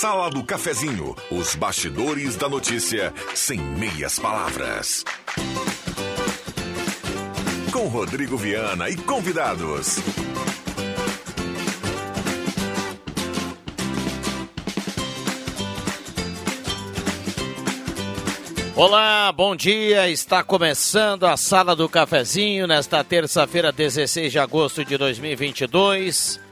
Sala do Cafezinho, os bastidores da notícia sem meias palavras. Com Rodrigo Viana e convidados. Olá, bom dia. Está começando a Sala do Cafezinho nesta terça-feira, 16 de agosto de 2022.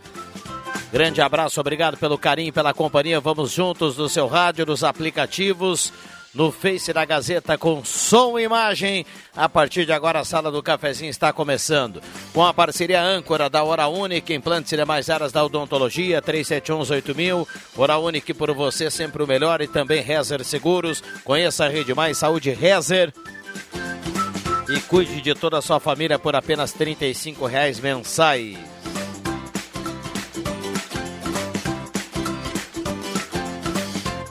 Grande abraço, obrigado pelo carinho, pela companhia. Vamos juntos no seu rádio, nos aplicativos, no Face da Gazeta com som e imagem. A partir de agora, a Sala do Cafezinho está começando. Com a parceria âncora da Hora Única, implantes e demais áreas da odontologia, 3711-8000. Hora Única por você, sempre o melhor. E também Rezer Seguros. Conheça a Rede Mais Saúde Rezer. E cuide de toda a sua família por apenas R$ reais mensais.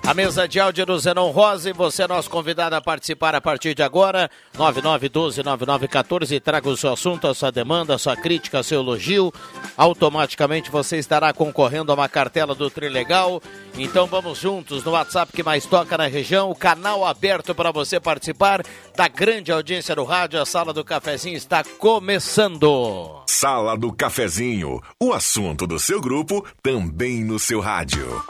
A mesa de áudio do Zenon Rosa e você é nosso convidado a participar a partir de agora. 9912-9914. Traga o seu assunto, a sua demanda, a sua crítica, seu elogio. Automaticamente você estará concorrendo a uma cartela do Trilegal. Então vamos juntos no WhatsApp que mais toca na região. O canal aberto para você participar da grande audiência do rádio. A Sala do Cafezinho está começando. Sala do Cafezinho. O assunto do seu grupo também no seu rádio.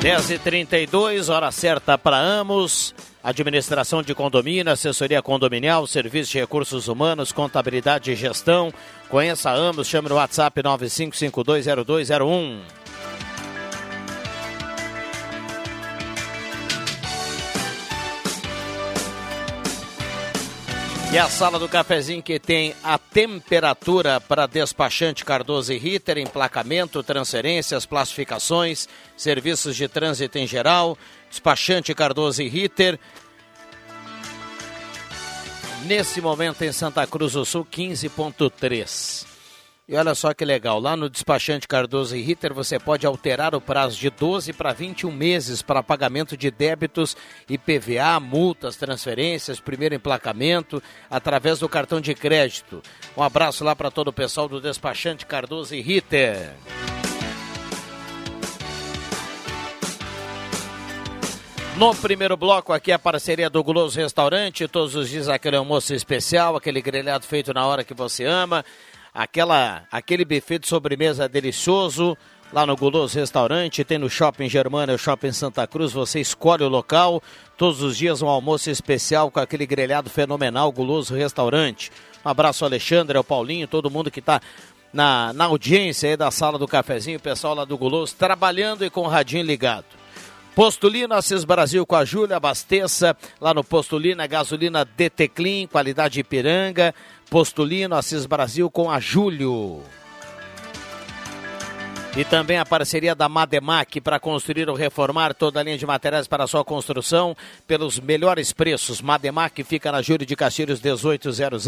Dez e trinta e dois, hora certa para Amos. Administração de condomínio, assessoria condominial, serviço de recursos humanos, contabilidade e gestão. Conheça a Amos, chame no WhatsApp 95520201. E a sala do cafezinho que tem a temperatura para despachante Cardoso e Ritter, emplacamento, transferências, classificações, serviços de trânsito em geral, despachante Cardoso e Ritter. Nesse momento em Santa Cruz do Sul, 15.3. E olha só que legal, lá no despachante Cardoso e Ritter você pode alterar o prazo de 12 para 21 meses para pagamento de débitos IPVA, multas, transferências, primeiro emplacamento, através do cartão de crédito. Um abraço lá para todo o pessoal do despachante Cardoso e Ritter. No primeiro bloco aqui a parceria do Guloso Restaurante, todos os dias aquele almoço especial, aquele grelhado feito na hora que você ama aquela, aquele buffet de sobremesa delicioso lá no Guloso Restaurante, tem no Shopping Germana, o Shopping Santa Cruz, você escolhe o local, todos os dias um almoço especial com aquele grelhado fenomenal, Guloso Restaurante. Um abraço ao Alexandre, ao Paulinho, todo mundo que está na, na audiência aí da sala do cafezinho, o pessoal lá do Guloso, trabalhando e com o radinho ligado. Postulina Assis Brasil com a Júlia, abasteça lá no Postulina, gasolina DT Clean, qualidade Ipiranga, Postulino Assis Brasil com a Júlio. E também a parceria da Mademac para construir ou reformar toda a linha de materiais para sua construção pelos melhores preços. Mademac fica na Júlio de Castilhos 1800.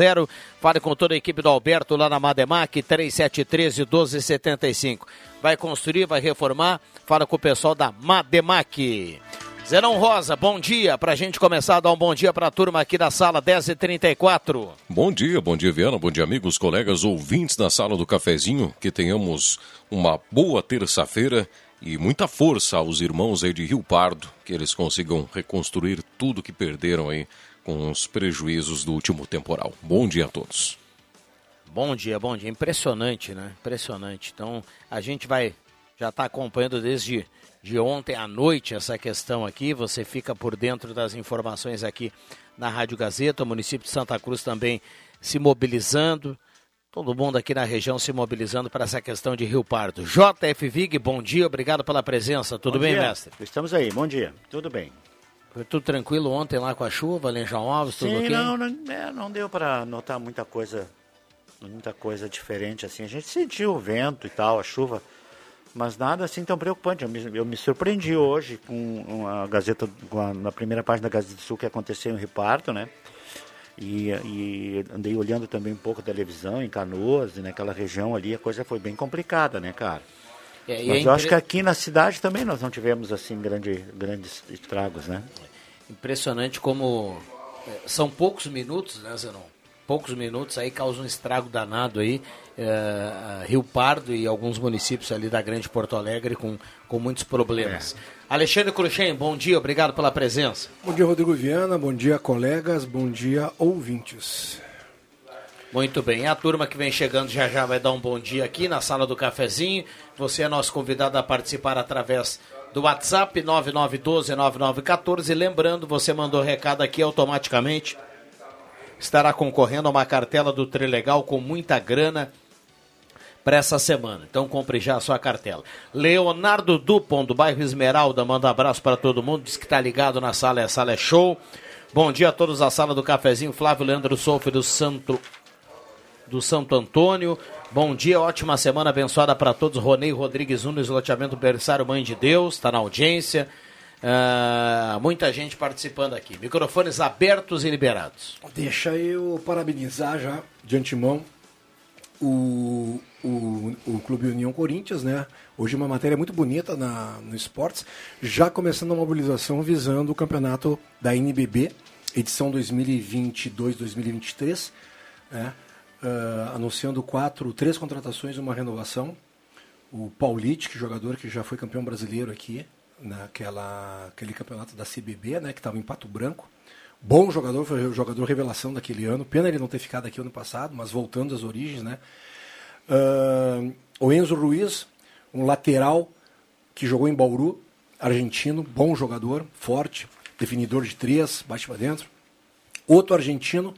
Fale com toda a equipe do Alberto lá na Mademac 3713 1275. Vai construir, vai reformar, fala com o pessoal da Mademac. Zerão Rosa, bom dia. Para a gente começar a dar um bom dia para a turma aqui da sala 10h34. Bom dia, bom dia, Viana. Bom dia, amigos, colegas, ouvintes da sala do cafezinho. Que tenhamos uma boa terça-feira e muita força aos irmãos aí de Rio Pardo, que eles consigam reconstruir tudo que perderam aí com os prejuízos do último temporal. Bom dia a todos. Bom dia, bom dia. Impressionante, né? Impressionante. Então, a gente vai já estar tá acompanhando desde de ontem à noite essa questão aqui. Você fica por dentro das informações aqui na Rádio Gazeta, o município de Santa Cruz também se mobilizando. Todo mundo aqui na região se mobilizando para essa questão de Rio Pardo. JF Vig, bom dia, obrigado pela presença. Tudo bom bem, dia. mestre? Estamos aí, bom dia, tudo bem. Foi tudo tranquilo ontem lá com a chuva, ali em João Alves, tudo Sim, ok? Não, não, é, não deu para notar muita coisa, muita coisa diferente assim. A gente sentiu o vento e tal, a chuva mas nada assim tão preocupante. Eu me, eu me surpreendi hoje com a Gazeta, com a, na primeira página da Gazeta do Sul que aconteceu em Reparto, né? E, e, andei olhando também um pouco a televisão em Canoas e naquela região ali, a coisa foi bem complicada, né, cara? É, Mas eu acho que aqui na cidade também nós não tivemos assim grande, grandes estragos, né? Impressionante como é, são poucos minutos, né, Zenon? Poucos minutos aí causam um estrago danado aí. É, Rio Pardo e alguns municípios ali da Grande Porto Alegre com, com muitos problemas. É. Alexandre Cruxem, bom dia, obrigado pela presença. Bom dia, Rodrigo Viana, bom dia, colegas, bom dia, ouvintes. Muito bem, a turma que vem chegando já já vai dar um bom dia aqui na sala do cafezinho. Você é nosso convidado a participar através do WhatsApp 99129914. Lembrando, você mandou recado aqui automaticamente. Estará concorrendo a uma cartela do Trilegal com muita grana para essa semana. Então compre já a sua cartela. Leonardo Dupont, do bairro Esmeralda, manda abraço para todo mundo. Diz que está ligado na sala, a sala é show. Bom dia a todos da sala do cafezinho. Flávio Leandro Soufe do Santo do Santo Antônio. Bom dia, ótima semana abençoada para todos. Ronei Rodrigues Nunes, loteamento Berçário Mãe de Deus, está na audiência. Uh, muita gente participando aqui. Microfones abertos e liberados. Deixa eu parabenizar já de antemão o, o, o Clube União Corinthians, né? Hoje uma matéria muito bonita na, no Esportes, já começando a mobilização visando o campeonato da NBB, edição 2022-2023, né? uh, anunciando quatro, três contratações e uma renovação. O Paulic, jogador que já foi campeão brasileiro aqui, naquela aquele campeonato da CBB, né, que estava em Pato Branco. Bom jogador, foi o jogador revelação daquele ano. Pena ele não ter ficado aqui ano passado, mas voltando às origens, né? Uh, o Enzo Ruiz, um lateral que jogou em Bauru, argentino, bom jogador, forte, definidor de três, bate para dentro. Outro argentino,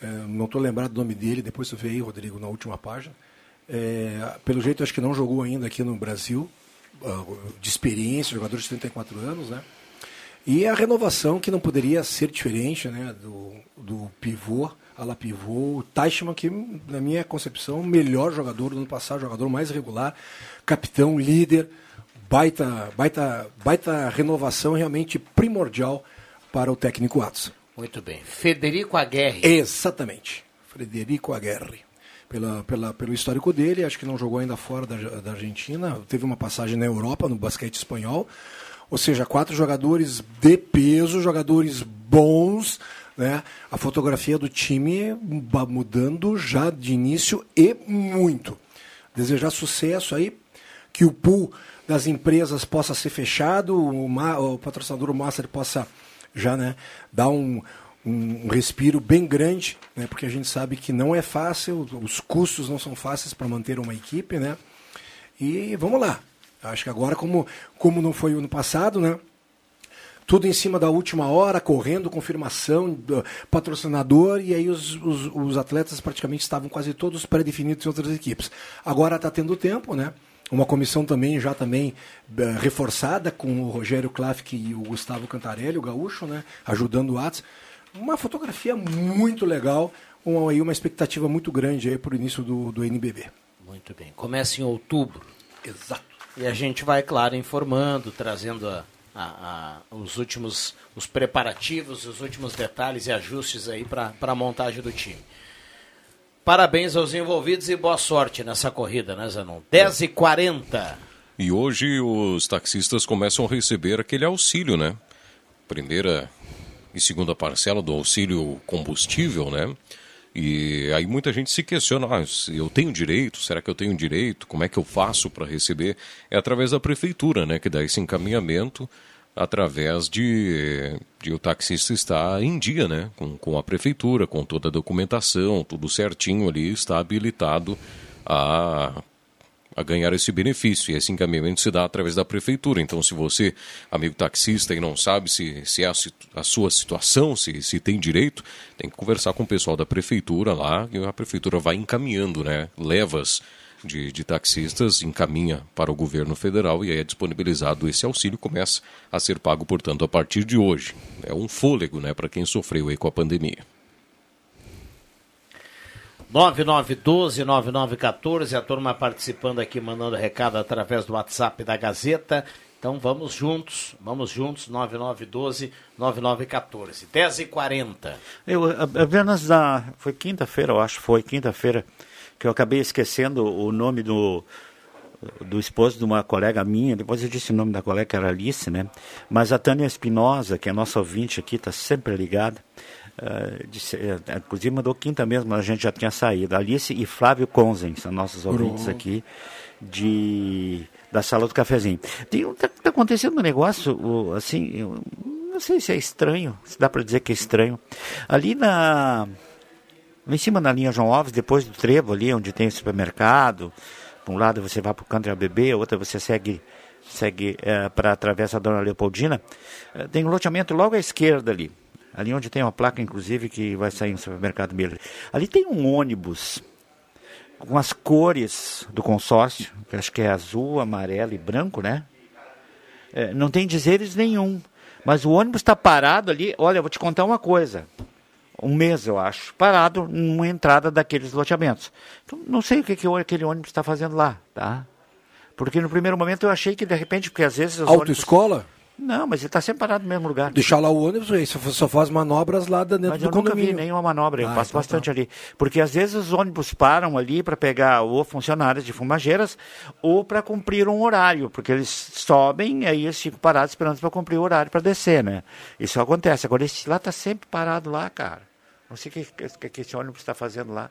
é, não estou lembrado do nome dele, depois você vê aí, Rodrigo, na última página. É, pelo jeito, acho que não jogou ainda aqui no Brasil, de experiência, jogador de 34 anos, né? E a renovação que não poderia ser diferente, né? Do, do pivô, a la pivô, o Teichmann, que, na minha concepção, o melhor jogador do ano passado, jogador mais regular, capitão, líder, baita, baita, baita renovação realmente primordial para o técnico Atos. Muito bem. Federico Aguerre. Exatamente. Federico Aguerre. Pela, pela, pelo histórico dele, acho que não jogou ainda fora da, da Argentina, teve uma passagem na Europa, no basquete espanhol. Ou seja, quatro jogadores de peso, jogadores bons, né? A fotografia do time mudando já de início e muito. Desejar sucesso aí, que o pool das empresas possa ser fechado, o, o patrocinador Master possa já né, dá um, um respiro bem grande, né, porque a gente sabe que não é fácil, os custos não são fáceis para manter uma equipe, né? E vamos lá. Acho que agora, como, como não foi o ano passado, né? Tudo em cima da última hora, correndo, confirmação, do patrocinador, e aí os, os, os atletas praticamente estavam quase todos pré-definidos em outras equipes. Agora está tendo tempo, né? uma comissão também já também uh, reforçada com o Rogério Klafke e o Gustavo Cantarelli, o gaúcho, né, ajudando o Atos. Uma fotografia muito legal, uma, uma expectativa muito grande aí para o início do, do NBB. Muito bem. Começa em outubro. Exato. E a gente vai, claro, informando, trazendo a, a, a, os últimos os preparativos, os últimos detalhes e ajustes aí para a montagem do time. Parabéns aos envolvidos e boa sorte nessa corrida, né, Zanon? 10 e 40 E hoje os taxistas começam a receber aquele auxílio, né? Primeira e segunda parcela do auxílio combustível, né? E aí muita gente se questiona, ah, eu tenho direito, será que eu tenho direito? Como é que eu faço para receber? É através da prefeitura, né, que dá esse encaminhamento através de, de o taxista estar em dia, né? Com, com a prefeitura, com toda a documentação, tudo certinho ali, está habilitado a, a ganhar esse benefício. E esse encaminhamento se dá através da prefeitura. Então, se você, amigo taxista, e não sabe se, se é a, a sua situação, se, se tem direito, tem que conversar com o pessoal da prefeitura lá, e a prefeitura vai encaminhando, né? Levas de, de taxistas encaminha para o governo federal e aí é disponibilizado esse auxílio, começa a ser pago, portanto, a partir de hoje. É um fôlego né, para quem sofreu aí com a pandemia. 9912-9914, a turma participando aqui, mandando recado através do WhatsApp da Gazeta. Então vamos juntos, vamos juntos, 9912-9914. 10h40. Eu, apenas na. Foi quinta-feira, eu acho, foi quinta-feira que eu acabei esquecendo o nome do, do esposo de uma colega minha, depois eu disse o nome da colega, que era Alice, né? Mas a Tânia Espinosa, que é nossa ouvinte aqui, está sempre ligada, uh, disse, uh, inclusive mandou quinta mesmo, a gente já tinha saído. Alice e Flávio Conzen são nossos ouvintes aqui de da sala do cafezinho. Está tá acontecendo um negócio, assim, não sei se é estranho, se dá para dizer que é estranho. Ali na. Em cima da linha João Alves, depois do trevo ali, onde tem o supermercado, para um lado você vai para o Country ABB, outra você segue segue é, para a Travessa Dona Leopoldina, é, tem um loteamento logo à esquerda ali, ali onde tem uma placa, inclusive, que vai sair no supermercado Miller. Ali tem um ônibus com as cores do consórcio, que acho que é azul, amarelo e branco, né? É, não tem dizeres nenhum. Mas o ônibus está parado ali. Olha, eu vou te contar uma coisa um mês, eu acho, parado numa entrada daqueles loteamentos. Então, não sei o que, que aquele ônibus está fazendo lá, tá? Porque no primeiro momento eu achei que de repente, porque às vezes... Autoescola? Ônibus... Não, mas ele está sempre parado no mesmo lugar. Deixar lá o ônibus, aí só faz manobras lá dentro mas do eu condomínio. nunca vi nenhuma manobra, eu ah, passo então bastante tá. ali. Porque às vezes os ônibus param ali para pegar ou funcionários de fumageiras ou para cumprir um horário, porque eles sobem e aí eles ficam parados esperando para cumprir o horário para descer, né? Isso acontece. Agora esse lá está sempre parado lá, cara. Não sei o que, que, que esse ônibus está fazendo lá.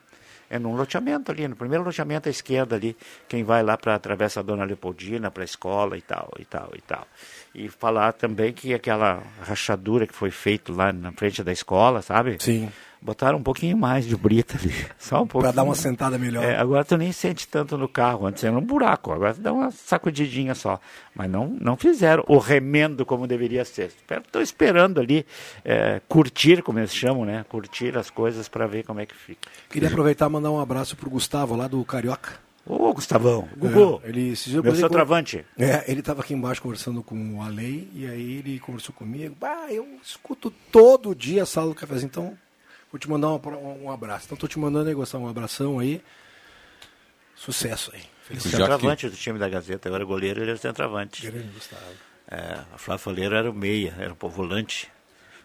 É num loteamento ali, no primeiro loteamento à esquerda ali, quem vai lá para atravessa a Dona Leopoldina, para a escola e tal, e tal, e tal. E falar também que aquela rachadura que foi feita lá na frente da escola, sabe? Sim botaram um pouquinho mais de brita ali, só um pouquinho. Para dar uma sentada melhor. É, agora tu nem sente tanto no carro, antes era um buraco, agora tu dá uma sacudidinha só. Mas não, não fizeram o remendo como deveria ser. Estou esperando ali é, curtir, como eles chamam, né? Curtir as coisas para ver como é que fica. Queria aproveitar e mandar um abraço pro Gustavo lá do Carioca. Ô, Gustavão, Gugu, é, ele, meu seu travante. É, ele estava aqui embaixo conversando com o Alei, e aí ele conversou comigo. Bah, eu escuto todo dia a sala do cafezinho, então Vou te mandar um, um abraço. Então, estou te mandando aí, Gostavo, um abração aí. Sucesso aí. Felicidade. Centroavante que... do time da Gazeta. Agora goleiro, ele é o centroavante. Grande Gustavo. É, a Flávia Folheiro era o meia, era o volante,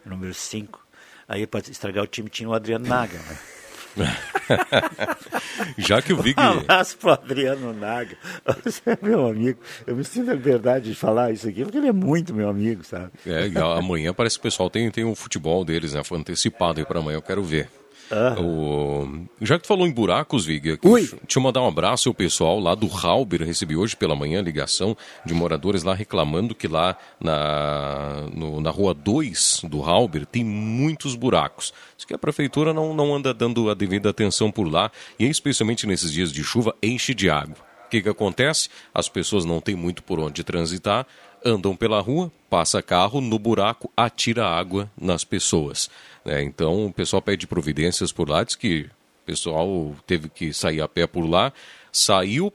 número 5. Aí, para estragar o time, tinha o Adriano Naga. Né? Já que o Vig. Um abraço pro Adriano Naga. Você é meu amigo. Eu me sinto a liberdade de falar isso aqui, porque ele é muito meu amigo, sabe? É, amanhã parece que o pessoal tem, tem um futebol deles, né? Foi antecipado aí para amanhã, eu quero ver. O... Já que tu falou em buracos, Vig, deixa eu mandar um abraço ao pessoal lá do Halber. Recebi hoje pela manhã ligação de moradores lá reclamando que lá na, no, na rua 2 do Halber tem muitos buracos. Diz que a prefeitura não, não anda dando a devida atenção por lá e especialmente nesses dias de chuva enche de água. O que, que acontece? As pessoas não têm muito por onde transitar, andam pela rua, passa carro, no buraco atira água nas pessoas. Né? Então o pessoal pede providências por lá, diz que o pessoal teve que sair a pé por lá, saiu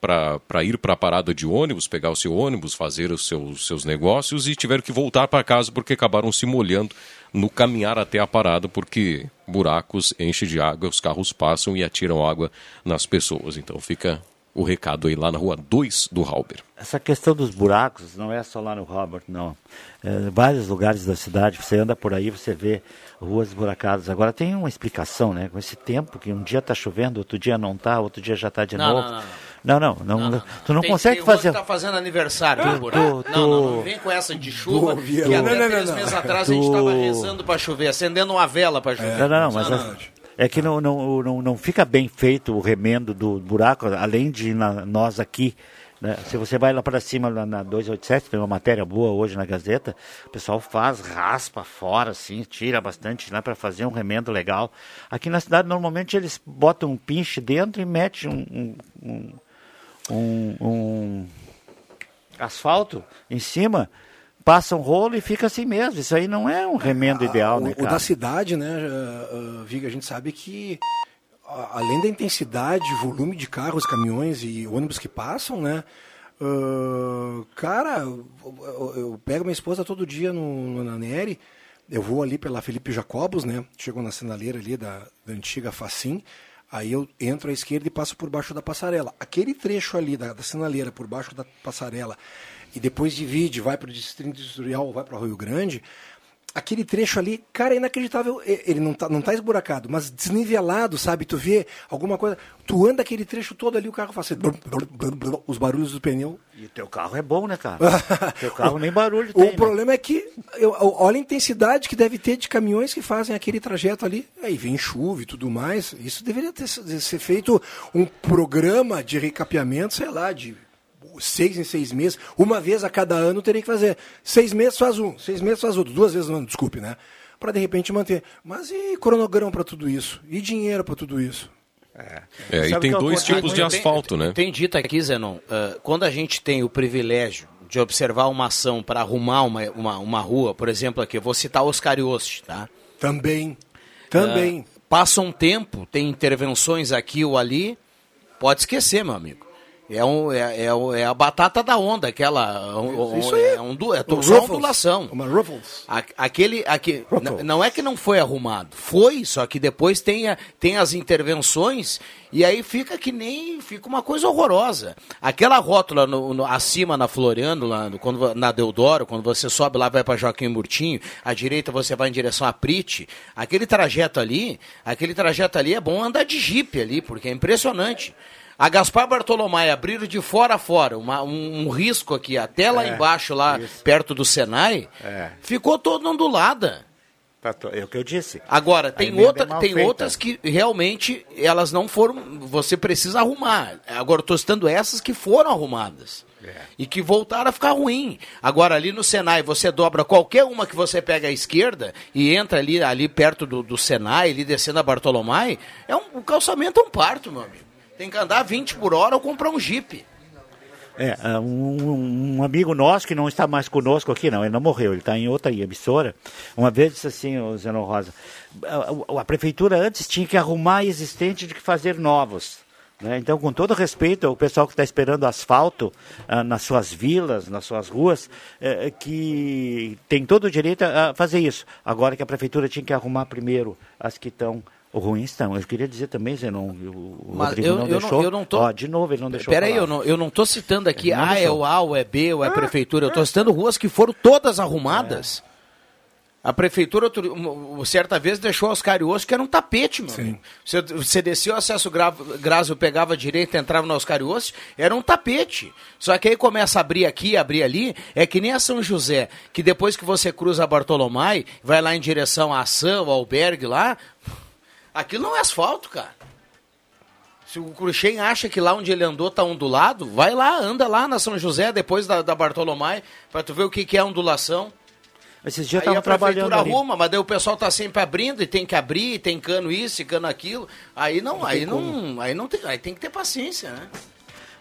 para ir para a parada de ônibus, pegar o seu ônibus, fazer os seus, seus negócios e tiveram que voltar para casa porque acabaram se molhando no caminhar até a parada, porque buracos enchem de água, os carros passam e atiram água nas pessoas. Então fica o recado aí lá na rua 2 do Halber. Essa questão dos buracos não é só lá no Halber, não. É, vários lugares da cidade, você anda por aí, você vê ruas buracadas. Agora tem uma explicação, né? Com esse tempo que um dia está chovendo, outro dia não está, outro dia já está de não, novo. Não, não, não. Não, não, não, não, tu não tem, consegue tem fazer. Está fazendo aniversário, ah, tu, tu, não, não, não, vem com essa de chuva. que até três meses atrás a gente estava rezando para chover, acendendo uma vela para chover. É, não, não, mas é que não, não, não, não fica bem feito o remendo do buraco, além de na, nós aqui. Né? Se você vai lá para cima, lá na 287, tem uma matéria boa hoje na Gazeta, o pessoal faz, raspa fora, assim, tira bastante lá para fazer um remendo legal. Aqui na cidade, normalmente, eles botam um pinche dentro e metem um, um, um, um asfalto em cima passa um rolo e fica assim mesmo. Isso aí não é um remendo ideal, o, né, cara? O da cidade, né, uh, Viga, a gente sabe que além da intensidade, volume de carros, caminhões e ônibus que passam, né, uh, cara, eu, eu, pego minha esposa todo dia no, na Neri, eu vou ali pela Felipe Jacobos, né, chego na sinaleira ali da, da antiga Facim, Aí eu entro à esquerda e passo por baixo da passarela. Aquele trecho ali da, da sinaleira por baixo da passarela e depois divide, vai para o Distrito Industrial ou vai para o Rio Grande, aquele trecho ali, cara, é inacreditável. Ele não tá, não tá esburacado, mas desnivelado, sabe? Tu vê alguma coisa. Tu anda aquele trecho todo ali, o carro faz assim, os barulhos do pneu. E o teu carro é bom, né, cara? teu carro nem barulho o tem. O né? problema é que, eu, olha a intensidade que deve ter de caminhões que fazem aquele trajeto ali. Aí vem chuva e tudo mais. Isso deveria ter, ser feito um programa de recapeamento, sei lá, de seis em seis meses, uma vez a cada ano teria que fazer. Seis meses faz um, seis meses faz outro, duas vezes no ano, desculpe, né? Para de repente manter. Mas e cronograma para tudo isso? E dinheiro para tudo isso? É, é e tem dois tipos de asfalto, tem, né? Tem dito aqui, Zenon, uh, quando a gente tem o privilégio de observar uma ação para arrumar uma, uma, uma, rua, por exemplo, aqui, eu vou citar Oscar Yost, tá? Também, também. Uh, passa um tempo, tem intervenções aqui ou ali, pode esquecer, meu amigo. É, um, é, é, é, a batata da onda, aquela. Um, Isso aí. É, um, é um, só ondulação. Uma Ruffles. Aquele. aquele não é que não foi arrumado. Foi, só que depois tem, a, tem as intervenções e aí fica que nem. Fica uma coisa horrorosa. Aquela rótula no, no, acima na Floriano, lá, no, quando, na Deodoro, quando você sobe lá vai para Joaquim Murtinho, à direita você vai em direção a Prite. Aquele trajeto ali, aquele trajeto ali é bom andar de jipe ali, porque é impressionante. A Gaspar Bartolomé abriram de fora a fora, uma, um, um, risco aqui, até lá é, embaixo, lá isso. perto do Senai, é. ficou toda ondulada. Tá é o que eu disse. Agora, tem, outra, é tem outras que realmente elas não foram. Você precisa arrumar. Agora, estou citando essas que foram arrumadas. É. E que voltaram a ficar ruim. Agora, ali no Senai, você dobra qualquer uma que você pega à esquerda e entra ali, ali perto do, do Senai, ali descendo a Bartolomé, é um, o calçamento é um parto, meu amigo. Tem que andar 20 por hora ou comprar um Jeep. É, é, um, um, amigo nosso que não está mais conosco aqui, não, ele não morreu, ele está em outra emissora. Uma vez disse assim, o Zeno Rosa, a, a, prefeitura antes tinha que arrumar existente de que fazer novos. Né? Então, com todo respeito ao pessoal que está esperando asfalto ah, nas suas vilas, nas suas ruas, é, que tem todo o direito a fazer isso. Agora que a prefeitura tinha que arrumar primeiro as que estão ruins estão. Eu queria dizer também, Zenon, o Mas Rodrigo eu, não eu deixou. Não, eu não tô... Ó, de novo, ele não deixou Peraí, eu não, eu não tô citando aqui, ah, é o A, ou é B, ou é ah, prefeitura. Eu estou citando ruas que foram todas arrumadas. É. A prefeitura, certa vez, deixou os cariosos que era um tapete, meu Sim. Você, você descia o acesso Graso, pegava a direita, entrava no Oscar era um tapete. Só que aí começa a abrir aqui, abrir ali, é que nem a São José, que depois que você cruza a Bartolomé, vai lá em direção à ação, ao albergue lá, Aquilo não é asfalto, cara. Se o Cruxem acha que lá onde ele andou tá ondulado, vai lá, anda lá na São José, depois da, da Bartolomé, para tu ver o que, que é ondulação. Esses dias Aí a prefeitura arruma, mas daí o pessoal tá sempre abrindo e tem que abrir, tem cano isso e cano aquilo. Aí não, não aí não, aí não tem, aí tem que ter paciência, né?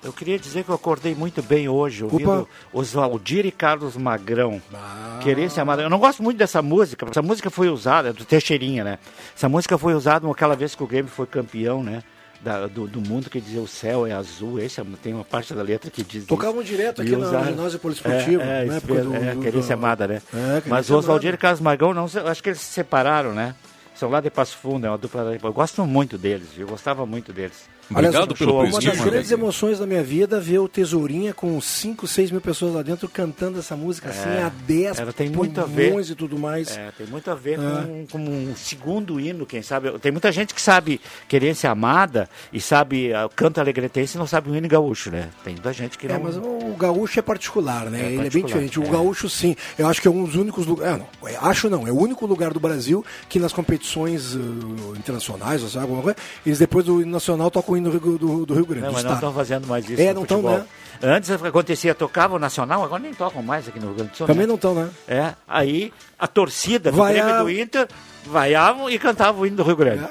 Eu queria dizer que eu acordei muito bem hoje, ouvindo Oswaldir e Carlos Magrão. Ah. Querência Amada. Eu não gosto muito dessa música, essa música foi usada, é do Teixeirinha, né? Essa música foi usada aquela vez que o Grêmio foi campeão, né? Da, do, do, mundo que dizia o céu é azul. Esse é, tem uma parte da letra que diz. Tocavam isso. direto aqui usar... no ginásio poliesportivo. É, é, né? do, é, do, Querência Amada, né? É, Mas o Oswaldir e Carlos Magrão, não, acho que eles se separaram, né? São lá de Passo Fundo, é uma dupla. Eu gosto muito deles, eu gostava muito deles. Obrigado Aliás, pelo Uma das grandes emoções da minha vida ver o Tesourinha com 5, 6 mil pessoas lá dentro cantando essa música assim, é, assim a 10 ela tem muito a ver e tudo mais. É, tem muito a ver é. com, com, um segundo hino, quem sabe. Tem muita gente que sabe Querência Amada e sabe uh, canto alegretense e não sabe o hino gaúcho, né? Tem muita gente que é, não... É, mas o gaúcho é particular, né? É Ele particular, é bem diferente. O é. gaúcho, sim, eu acho que é um dos únicos lugares... É, acho não, é o único lugar do Brasil que nas competições uh, internacionais, ou seja, alguma coisa, eles depois do nacional tocam o hino do, do, do do Rio Grande não, mas não estão fazendo mais isso. É, não estão, né? Antes acontecia, tocava o Nacional, agora nem tocam mais aqui no Rio Grande do Sul. Também né? não estão, né? É, aí a torcida do Vai Grêmio a... do Inter vaiavam e cantavam o hino do Rio Grande.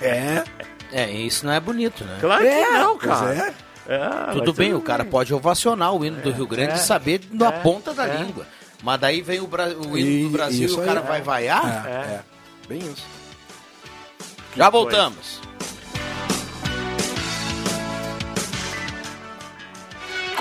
É. é. isso não é bonito, né? Claro é, que não, cara. É. É, tudo bem, o cara pode ovacionar o hino do Rio Grande e saber na ponta da língua. Mas daí vem o, Bra... o hino e, do Brasil e o cara vai vaiar? É, bem isso. Já voltamos.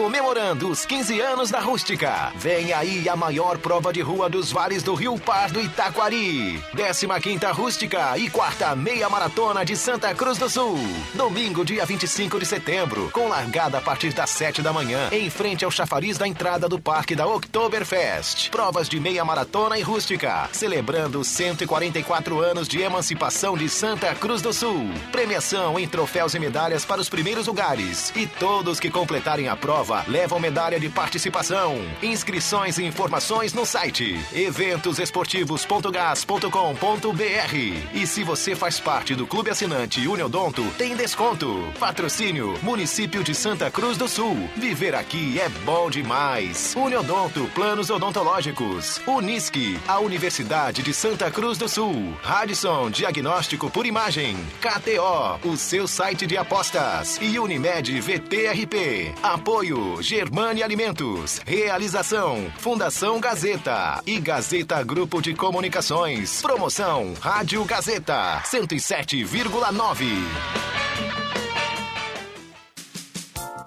Comemorando os 15 anos da Rústica. Vem aí a maior prova de rua dos vales do Rio Pardo e Taquari. 15ª Rústica e quarta meia maratona de Santa Cruz do Sul. Domingo, dia 25 de setembro, com largada a partir das 7 da manhã, em frente ao chafariz da entrada do Parque da Oktoberfest. Provas de meia maratona e rústica, celebrando 144 anos de emancipação de Santa Cruz do Sul. Premiação em troféus e medalhas para os primeiros lugares. E todos que completarem a prova levam medalha de participação. Inscrições e informações no site eventosesportivos.gas.com.br. E se você faz parte do clube assinante Uniodonto, tem desconto. Patrocínio Município de Santa Cruz do Sul. Viver aqui é bom demais. Uniodonto Planos Odontológicos. Unisque, a Universidade de Santa Cruz do Sul. Radisson Diagnóstico por Imagem. KTO, o seu site de apostas. E Unimed VTRP. Apoio Germane Alimentos. Realização Fundação Gazeta e Gazeta Grupo de Comunicações. Promoção Rádio Gazeta 107,9.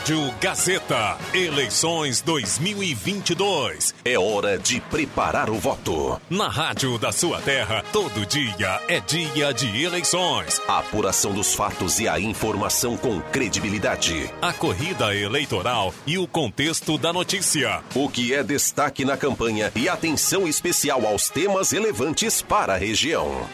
Rádio Gazeta, eleições 2022. É hora de preparar o voto. Na rádio da sua terra, todo dia é dia de eleições. A apuração dos fatos e a informação com credibilidade. A corrida eleitoral e o contexto da notícia. O que é destaque na campanha e atenção especial aos temas relevantes para a região.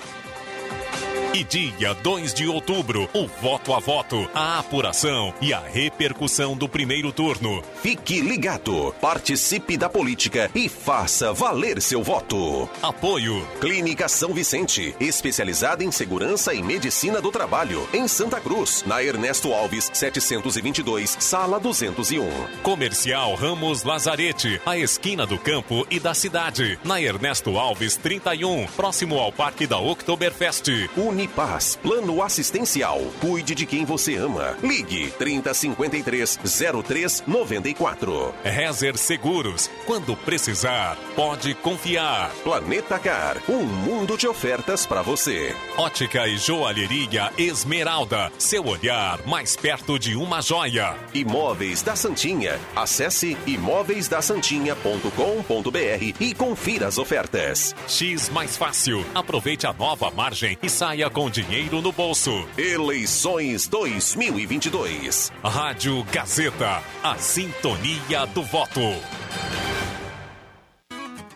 E dia 2 de outubro, o voto a voto, a apuração e a repercussão do primeiro turno. Fique ligado, participe da política e faça valer seu voto. Apoio. Clínica São Vicente, especializada em segurança e medicina do trabalho, em Santa Cruz, na Ernesto Alves, 722, sala 201. Comercial Ramos Lazarete, a esquina do campo e da cidade, na Ernesto Alves 31, próximo ao Parque da Oktoberfest. Unipaz, plano assistencial. Cuide de quem você ama. Ligue 3053 0394. Rezer Seguros, quando precisar, pode confiar. Planeta Car, um mundo de ofertas para você. Ótica e joalheria Esmeralda, seu olhar mais perto de uma joia. Imóveis da Santinha. Acesse imóveisdasantinha.com.br e confira as ofertas. X mais fácil. Aproveite a nova margem e saia com dinheiro no bolso. Eleições 2022. Rádio Gazeta, a sintonia do voto.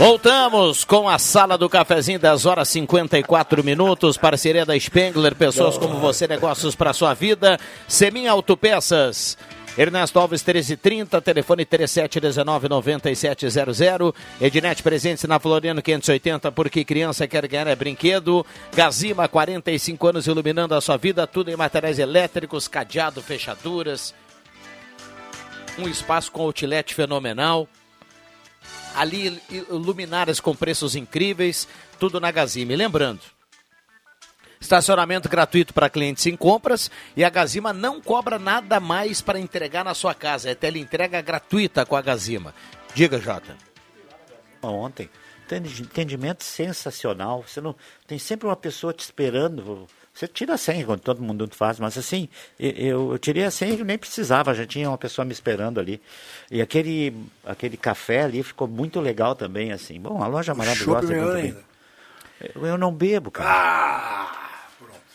Voltamos com a sala do cafezinho das horas 54 minutos, parceria da Spengler, pessoas como você, negócios para sua vida. Semin Autopeças. Ernesto Alves 1330, telefone 3719-9700. Ednet presente na Floriano 580, porque criança quer ganhar é brinquedo. Gazima, 45 anos iluminando a sua vida, tudo em materiais elétricos, cadeado, fechaduras. Um espaço com outlet fenomenal ali luminárias com preços incríveis, tudo na Gazima. E lembrando, estacionamento gratuito para clientes em compras e a Gazima não cobra nada mais para entregar na sua casa. É teleentrega gratuita com a Gazima. Diga, Jota. Ontem, atendimento sensacional. Você não tem sempre uma pessoa te esperando Você tira a senha quando todo mundo faz, mas assim, eu, eu tirei a senha e nem precisava, já tinha uma pessoa me esperando ali. E aquele, aquele café ali ficou muito legal também, assim. Bom, a loja maravilhosa. ainda. Eu, eu não bebo, cara. Ah!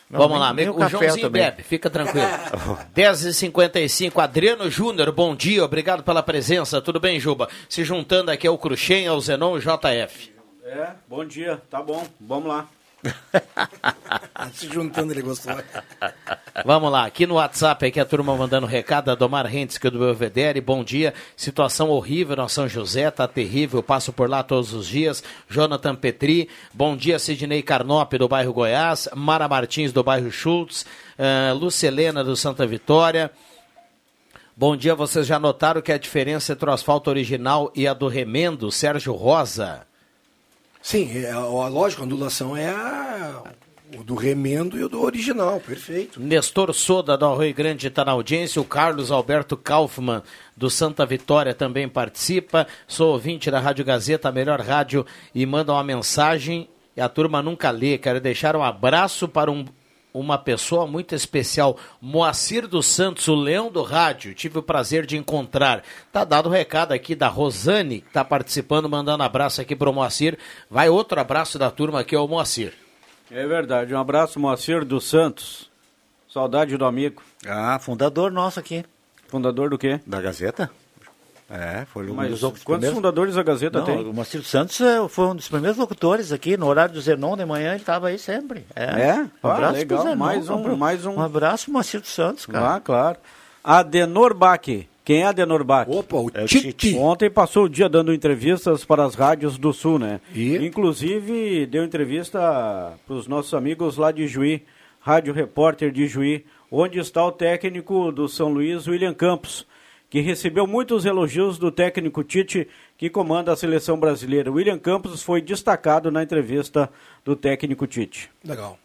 Não, Vamos lá, o, o Joãozinho também. bebe, fica tranquilo. 10h55, Adriano Júnior, bom dia, obrigado pela presença. Tudo bem, Juba? Se juntando aqui ao Cruxem, ao Zenon JF. É, bom dia, tá bom, vamos lá. Se juntando, ele gostou. Vamos lá, aqui no WhatsApp, aqui a turma mandando recado, a Domar Rentes, que é do Belvedere, bom dia, situação horrível na São José, tá terrível, passo por lá todos os dias, Jonathan Petri, bom dia, Sidney Carnop, do bairro Goiás, Mara Martins, do bairro Schultz, uh, Lucelena, do Santa Vitória, Bom dia, vocês já notaram que a diferença entre o asfalto original e a do remendo, Sérgio Rosa? Sim, é, a, lógica, a ondulação é a, o do remendo e o do original, perfeito. Nestor Soda, do Arroio Grande, está na audiência. O Carlos Alberto Kaufmann, do Santa Vitória, também participa. Sou ouvinte da Rádio Gazeta, a melhor rádio, e manda uma mensagem. E a turma nunca lê. Quero deixar um abraço para um uma pessoa muito especial, Moacir dos Santos, o leão do rádio. Tive o prazer de encontrar. Tá dado o recado aqui da Rosane, que está participando, mandando abraço aqui para o Moacir. Vai outro abraço da turma aqui ao Moacir. É verdade, um abraço, Moacir dos Santos. Saudade do amigo. Ah, fundador nosso aqui. Fundador do quê? Da Gazeta. É, foi um Mas dos quantos primeiros... fundadores da Gazeta Não, tem? O Marcelo Santos é, foi um dos primeiros locutores aqui, no horário do Zenon de manhã, ele estava aí sempre. É? é? Um abraço ah, legal. Zenon, mais um, mais um... Um abraço, Marcelo Santos, cara. Ah, claro. Adenor Bach. Quem é Adenor Bach? Opa, o, é o Titi. Ontem passou o dia dando entrevistas para as rádios do Sul, né? E? Inclusive, deu entrevista para os nossos amigos lá de Juí, Rádio Repórter de Juí, onde está o técnico do São Luís, William Campos que recebeu muitos elogios do técnico Tite, que comanda a seleção brasileira. William Campos foi destacado na entrevista do técnico Tite. Legal.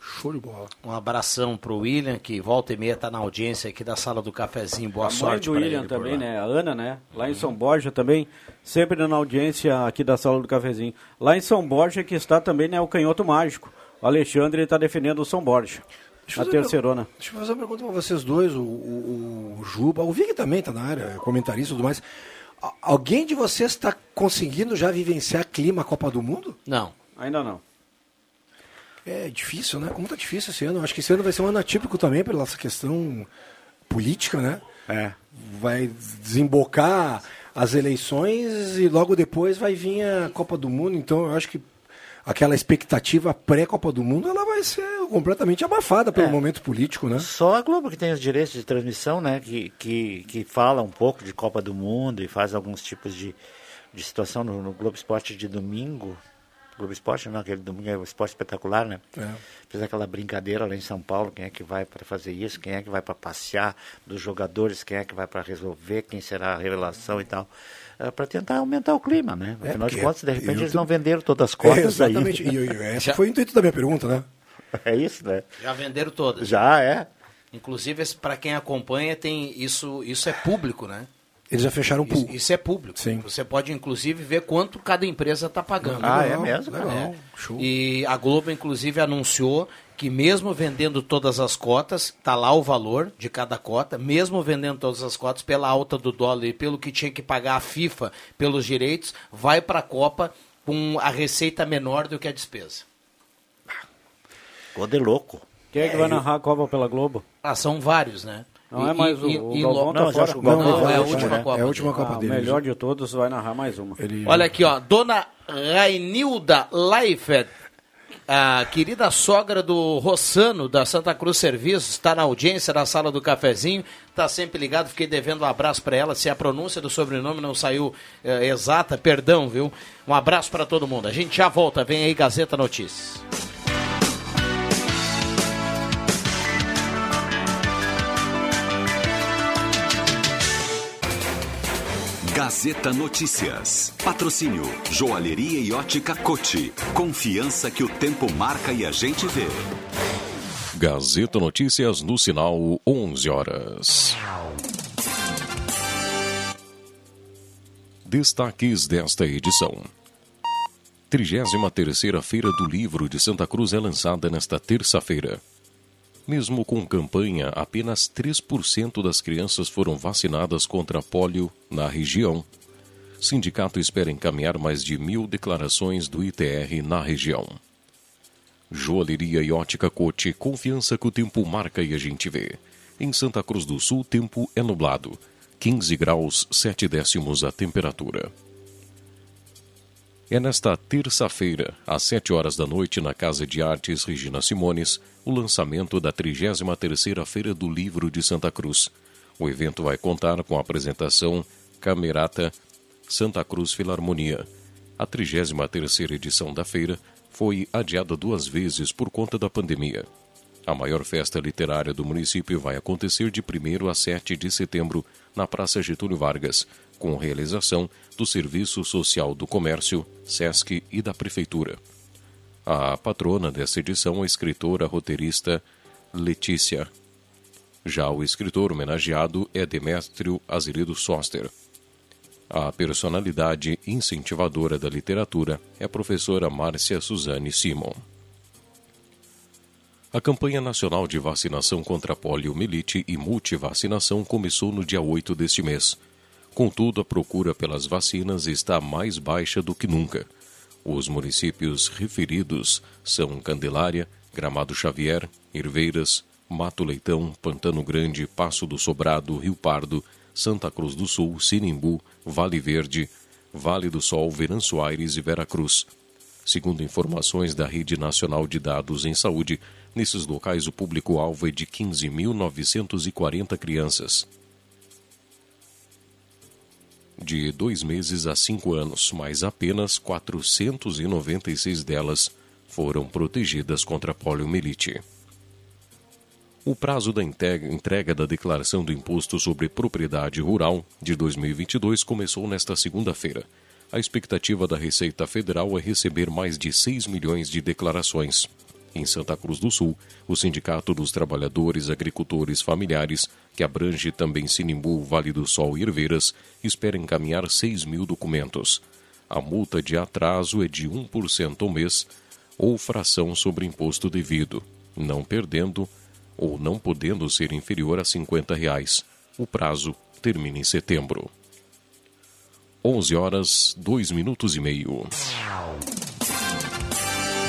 Show de bola. Um abração pro William, que volta e meia tá na audiência aqui da sala do cafezinho. Boa a sorte mãe do William também, né? A Ana, né? Lá em São Borja também, sempre na audiência aqui da sala do cafezinho. Lá em São Borja que está também, né, o canhoto mágico. O Alexandre está defendendo o São Borja. Deixa a terceirona. Deixa eu fazer uma pergunta para vocês dois, o, o, o, Juba, o Vig também está na área, comentarista e tudo mais. Alguém de vocês está conseguindo já vivenciar clima Copa do Mundo? Não. Ainda não. É difícil, né? Como tá difícil esse ano. Acho que esse ano vai ser um ano atípico também pela essa questão política, né? É. Vai desembocar as eleições e logo depois vai vir a Copa do Mundo. Então eu acho que aquela expectativa pré-Copa do Mundo, ela vai ser completamente abafada pelo é. momento político, né? Só a Globo que tem os direitos de transmissão, né? Que, que, que fala um pouco de Copa do Mundo e faz alguns tipos de, de situação no, no Globo Esporte de domingo. Globo Esporte, não, aquele domingo é o esporte espetacular, né? É. Fez aquela brincadeira lá em São Paulo, quem é que vai para fazer isso, quem é que vai para passear dos jogadores, quem é que vai para resolver, quem será a revelação e tal. É, para tentar aumentar o clima, né? É, Afinal de contas, de repente eles não venderam todas as cotas é, exatamente. aí. E, esse foi o intuito da minha pergunta, né? É isso, né? Já venderam todas. Já, é. Inclusive, para quem acompanha, tem isso, isso é público, né? Eles já fecharam o pool. Isso, isso, é público. Sim. Você pode, inclusive, ver quanto cada empresa está pagando. Ah, é mesmo? Legal. É. Show. E a Globo, inclusive, anunciou que mesmo vendendo todas as cotas, está lá o valor de cada cota, mesmo vendendo todas as cotas, pela alta do dólar e pelo que tinha que pagar a FIFA pelos direitos, vai para a Copa com a receita menor do que a despesa. De louco. Quem é que vai narrar a Copa pela Globo? Ah, são vários, né? Não e, é mais o, e, o Galvão tá não, fora. Não, não, não, é a última Copa. É a última Copa ah, dele. O melhor de todos vai narrar mais uma. Ele... Olha aqui, ó. Dona Rainilda Leifert, a querida sogra do Rossano, da Santa Cruz Serviços, está na audiência da sala do cafezinho, está sempre ligado, fiquei devendo um abraço para ela, se a pronúncia do sobrenome não saiu é, exata, perdão, viu? Um abraço para todo mundo. A gente já volta, vem aí Gazeta Notícias. Gazeta Notícias. Patrocínio Joalheria e Ótica Cote. Confiança que o tempo marca e a gente vê. Gazeta Notícias no sinal 11 horas. Destaques desta edição. 33ª Feira do Livro de Santa Cruz é lançada nesta terça-feira. Mesmo com campanha, apenas 3% das crianças foram vacinadas contra pólio na região. Sindicato espera encaminhar mais de mil declarações do ITR na região. Joalheria e ótica Cote, confiança que o tempo marca e a gente vê. Em Santa Cruz do Sul, tempo é nublado. 15 graus, 7 décimos a temperatura. É nesta terça-feira, às 7 horas da noite, na Casa de Artes Regina Simones, o lançamento da 33ª Feira do Livro de Santa Cruz. O evento vai contar com a apresentação Camerata Santa Cruz Filarmonia. A 33ª edição da feira foi adiada duas vezes por conta da pandemia. A maior festa literária do município vai acontecer de 1 a 7 de setembro na Praça Getúlio Vargas, com realização do Serviço Social do Comércio, SESC e da Prefeitura. A patrona desta edição é a escritora roteirista Letícia. Já o escritor homenageado é Demétrio Azeredo Soster. A personalidade incentivadora da literatura é a professora Márcia Suzane Simon. A campanha nacional de vacinação contra poliomielite e multivacinação começou no dia 8 deste mês. Contudo, a procura pelas vacinas está mais baixa do que nunca. Os municípios referidos são Candelária, Gramado Xavier, Herveiras, Mato Leitão, Pantano Grande, Passo do Sobrado, Rio Pardo, Santa Cruz do Sul, Sinimbu, Vale Verde, Vale do Sol, Venâncio Aires e Vera Cruz. Segundo informações da Rede Nacional de Dados em Saúde, nesses locais o público-alvo é de 15.940 crianças de dois meses a cinco anos, mas apenas 496 delas foram protegidas contra poliomielite. O prazo da entrega da declaração do Imposto sobre Propriedade Rural de 2022 começou nesta segunda-feira. A expectativa da Receita Federal é receber mais de 6 milhões de declarações. Em Santa Cruz do Sul, o Sindicato dos Trabalhadores Agricultores Familiares, que abrange também Sinimbu, Vale do Sol e Herveiras, espera encaminhar 6 mil documentos. A multa de atraso é de 1% ao mês ou fração sobre imposto devido, não perdendo ou não podendo ser inferior a 50 reais. O prazo termina em setembro. 11 horas, 2 minutos e meio.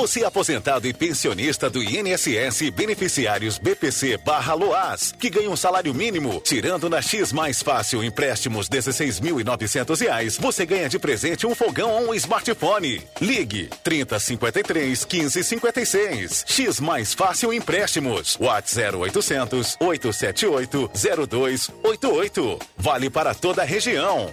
Você aposentado e pensionista do INSS beneficiários BPC barra Loas, que ganha um salário mínimo, tirando na X mais fácil empréstimos R$ reais, você ganha de presente um fogão ou um smartphone. Ligue 3053 1556. X mais fácil empréstimos. WhatsApp 0800 878 0288. Vale para toda a região.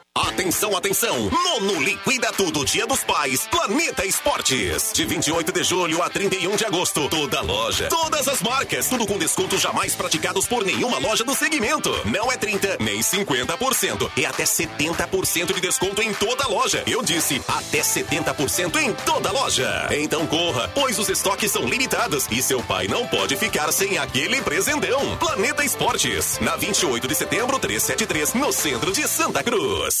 Atenção, atenção! Nono Liquida Tudo Dia dos Pais, Planeta Esportes. De 28 de julho a 31 de agosto. Toda loja, todas as marcas, tudo com descontos jamais praticados por nenhuma loja do segmento. Não é 30, nem 50%. É até 70% de desconto em toda loja. Eu disse, até 70% em toda loja. Então corra, pois os estoques são limitados e seu pai não pode ficar sem aquele presendão. Planeta Esportes, na 28 de setembro, 373, no centro de Santa Cruz.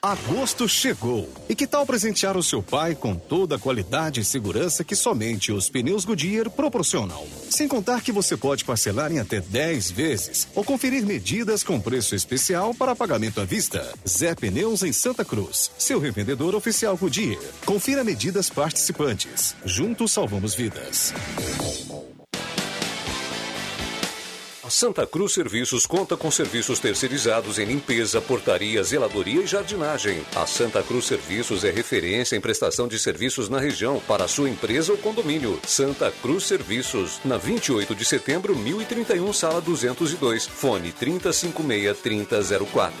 Agosto chegou. E que tal presentear o seu pai com toda a qualidade e segurança que somente os pneus Goodyear proporcionam? Sem contar que você pode parcelar em até 10 vezes ou conferir medidas com preço especial para pagamento à vista. Zé Pneus em Santa Cruz, seu revendedor oficial Goodyear. Confira medidas participantes. Juntos salvamos vidas. Santa Cruz Serviços conta com serviços terceirizados em limpeza, portaria, zeladoria e jardinagem. A Santa Cruz Serviços é referência em prestação de serviços na região para sua empresa ou condomínio. Santa Cruz Serviços, na 28 de setembro, 1031, sala 202. Fone 3056-3004.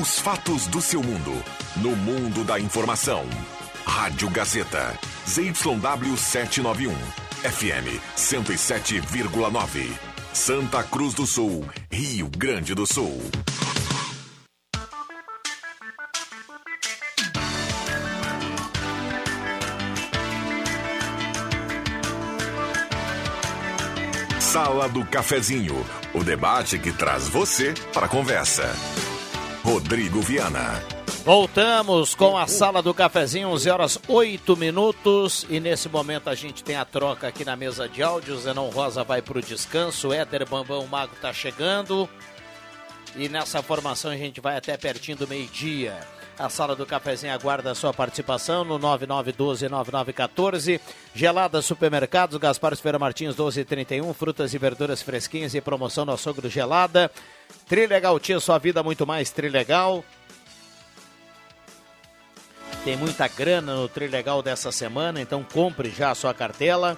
Os fatos do seu mundo. No mundo da informação. Rádio Gazeta. ZYW 791. FM 107,9. Santa Cruz do Sul, Rio Grande do Sul. Sala do Cafezinho, o debate que traz você para a conversa. Rodrigo Viana. Voltamos com a sala do cafezinho, 11 horas 8 minutos. E nesse momento a gente tem a troca aqui na mesa de áudio. Zenon Rosa vai para o descanso. Éder Bambão Mago está chegando. E nessa formação a gente vai até pertinho do meio-dia. A sala do cafezinho aguarda a sua participação no 9912-9914. Gelada Supermercados, Gaspar Feira Martins 1231. Frutas e verduras fresquinhas e promoção no açougue gelada. Trilegal Tia, sua vida muito mais Trilegal. Tem muita grana no Trilegal dessa semana, então compre já a sua cartela.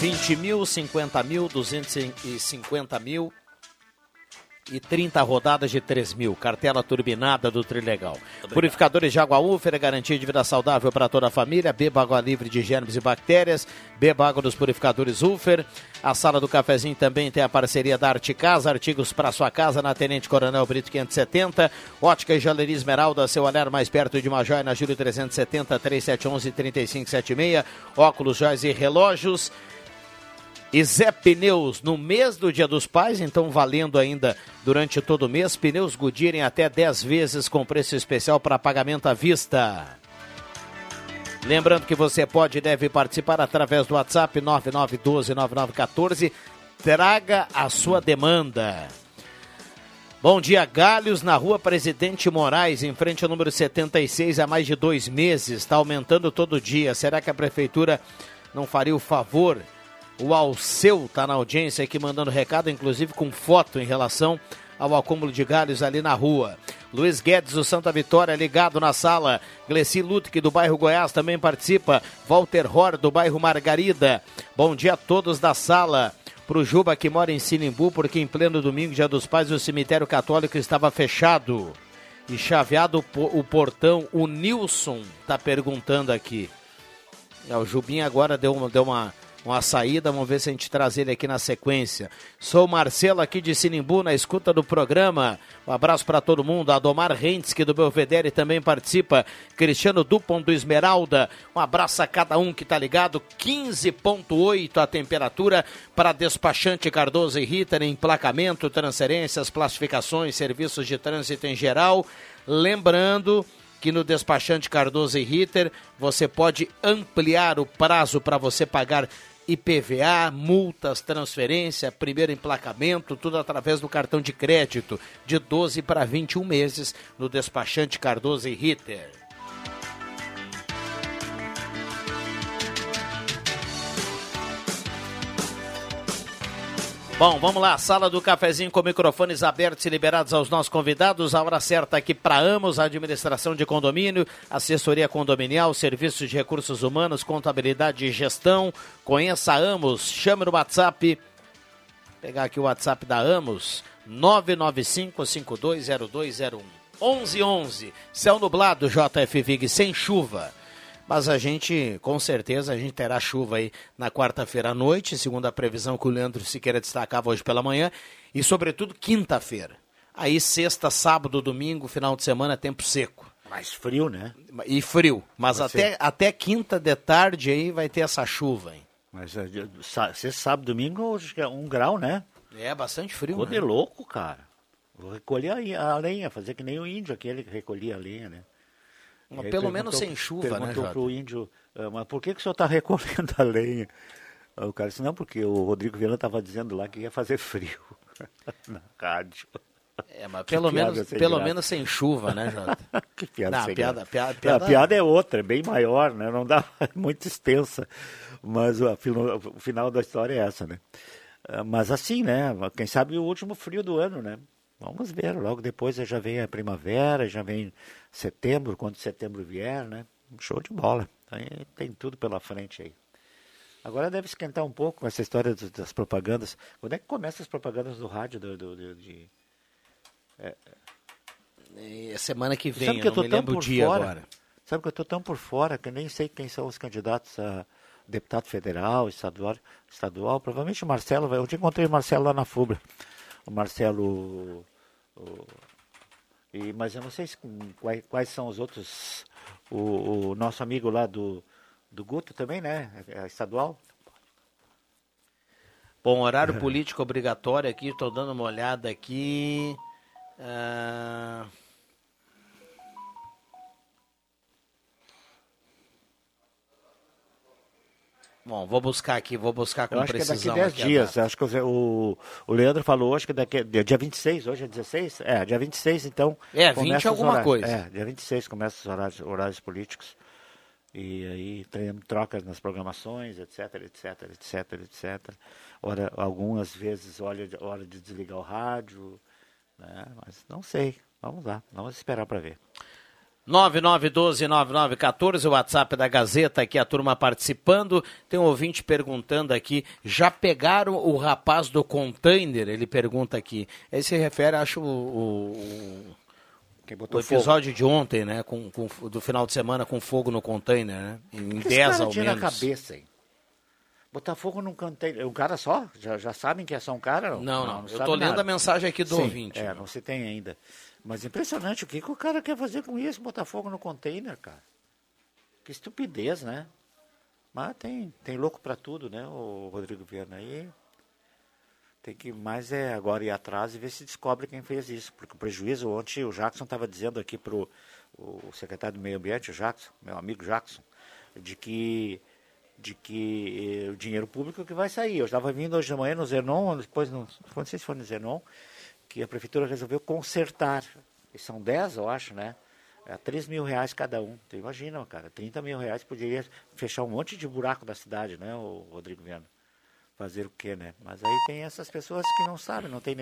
20 mil, 50 mil, 250 mil e 30 rodadas de 3 mil. Cartela turbinada do Trilegal. Purificadores de água Ufer, garantia de vida saudável para toda a família. Beba água livre de germes e bactérias. Beba água dos purificadores Ufer. A sala do cafezinho também tem a parceria da Arte Casa, artigos para sua casa na Tenente Coronel Brito 570. Ótica e Joalheria Esmeralda, seu olhar mais perto de uma joia na Júlio 370 3711 3576. Óculos, joias e relógios. E Zé Pneus, no mês do Dia dos Pais, então valendo ainda durante todo o mês, pneus Goodyear em até 10 vezes com preço especial para pagamento à vista. Lembrando que você pode e deve participar através do WhatsApp 99129914. Traga a sua demanda. Bom dia, Galhos, na rua Presidente Moraes, em frente ao número 76, há mais de dois meses. Está aumentando todo dia. Será que a prefeitura não faria o favor? O Alceu está na audiência aqui mandando recado, inclusive com foto em relação ao acúmulo de galhos ali na rua. Luiz Guedes do Santa Vitória ligado na sala. Gleci Lutke do bairro Goiás também participa. Walter Hor do bairro Margarida. Bom dia a todos da sala para o Juba que mora em Sinimbu, porque em pleno domingo, dia dos pais, o cemitério católico estava fechado. E chaveado o portão, o Nilson está perguntando aqui. É, o Jubim agora deu uma, deu uma, uma saída, vamos ver se a gente traz ele aqui na sequência. Sou Marcelo aqui de Sinimbu, na escuta do programa. Um abraço para todo mundo. Adomar Rentes, que do Belvedere também participa. Cristiano Dupont do Esmeralda. Um abraço a cada um que tá ligado. 15.8 a temperatura para despachante Cardoso e Ritter, emplacamento, transferências, classificações, serviços de trânsito em geral. Lembrando que no despachante Cardoso e Ritter você pode ampliar o prazo para você pagar IPVA, multas, transferência, primeiro emplacamento, tudo através do cartão de crédito, de 12 para 21 meses no despachante Cardoso e Ritter. Bom, vamos lá, sala do cafezinho com microfones abertos e liberados aos nossos convidados. A hora certa aqui para Amos, administração de condomínio, assessoria condominial, serviços de recursos humanos, contabilidade e gestão. Conheça a Amos, chame no WhatsApp. Pegar aqui o WhatsApp da Amos, 995-520201. 1111, céu nublado, JF Vig, sem chuva. Mas a gente, com certeza, a gente terá chuva aí na quarta-feira à noite, segundo a previsão que o Leandro Siqueira destacava hoje pela manhã, e sobretudo quinta-feira. Aí sexta, sábado, domingo, final de semana, tempo seco. Mais frio, né? E frio. Mas até, até quinta de tarde aí vai ter essa chuva, hein? Mas é, sexta, sábado, domingo, acho que é um grau, né? É, bastante frio. Ficou né? de louco, cara. Vou recolher a lenha, fazer que nem o índio, aquele que recolhia a lenha, né? Mas pelo menos sem chuva, né, Perguntou pro índio, ah, mas por que, que o senhor está recolhendo a lenha? O cara disse, não, porque o Rodrigo Viana estava dizendo lá que ia fazer frio na rádio. É, mas pelo, menos, pelo menos sem chuva, né, Jota? que piada não, piada, graça. piada, Não, piada... A piada é outra, é bem maior, né? Não dá muito extensa. Mas o, o final da história é essa, né? Ah, Mas assim, né? Quem sabe o último frio do ano, né? Vamos ver, logo depois já vem a primavera, já vem setembro, quando setembro vier, né? Show de bola. Aí tem tudo pela frente aí. Agora deve esquentar um pouco com essa história das, das propagandas. Quando é que começam as propagandas do rádio do, do, do de... É... É semana que vem, Sabe eu que eu não tô me tão lembro o dia fora? agora. Sabe que eu estou tão por fora que eu nem sei quem são os candidatos a deputado federal, estadual, estadual. Provavelmente o Marcelo vai. Eu te encontrei o Marcelo lá na FUBRA. O Marcelo. o- e, mas eu não sei se, quais, quais são os outros. O, o nosso amigo lá do, do Guto também, né? É estadual. Bom, horário político obrigatório aqui, estou dando uma olhada aqui. Ah, Bom, vou buscar aqui, vou buscar com Eu acho que é daqui precisão. 10 aqui a dias. Acho que o, o Leandro falou hoje que daqui é dia 26, hoje é 16? É, dia 26, então. É, 20 começa os alguma horários. coisa. É, dia 26 começa os horários, horários políticos. E aí tem trocas nas programações, etc, etc, etc, etc. Hora, algumas vezes hora de, hora de desligar o rádio, né? mas não sei. Vamos lá, vamos esperar para ver. 9912-9914, o WhatsApp da Gazeta, aqui a turma participando. Tem um ouvinte perguntando aqui, já pegaram o rapaz do container? Ele pergunta aqui. Ele se refere, acho, o, o, o episódio de ontem, né? Com, com- do final de semana com fogo no container, né? Em O que 10 esse ao tinha na menos. cabeça, hein? Botar fogo num canteiro. Um cara só? Já, já sabem que é só um cara? Não, Não, não. Eu sabe tô lendo a mensagem aqui do Sim, ouvinte. É, não se tem ainda. Mas impressionante, o que, que o cara quer fazer com isso? Botar fogo no container, cara. Que estupidez, né? Mas tem, tem louco pra tudo, né, o Rodrigo Viana aí. Tem que mais é agora ir atrás e ver se descobre quem fez isso. Porque o prejuízo, ontem o Jackson estava dizendo aqui pro o secretário do Meio Ambiente, o Jackson, meu amigo Jackson, de que de que eh, o dinheiro público que vai sair. Eu estava vindo hoje de manhã no Zenon, depois não, não sei se foi no Zenon, que a prefeitura resolveu consertar. E são 10, eu acho, né? É 3 mil reais cada um. Então, imagina, cara, 30 mil reais poderia fechar um monte de buraco da cidade, né, o Rodrigo Viana? Fazer o quê, né? Mas aí tem essas pessoas que não sabem, não têm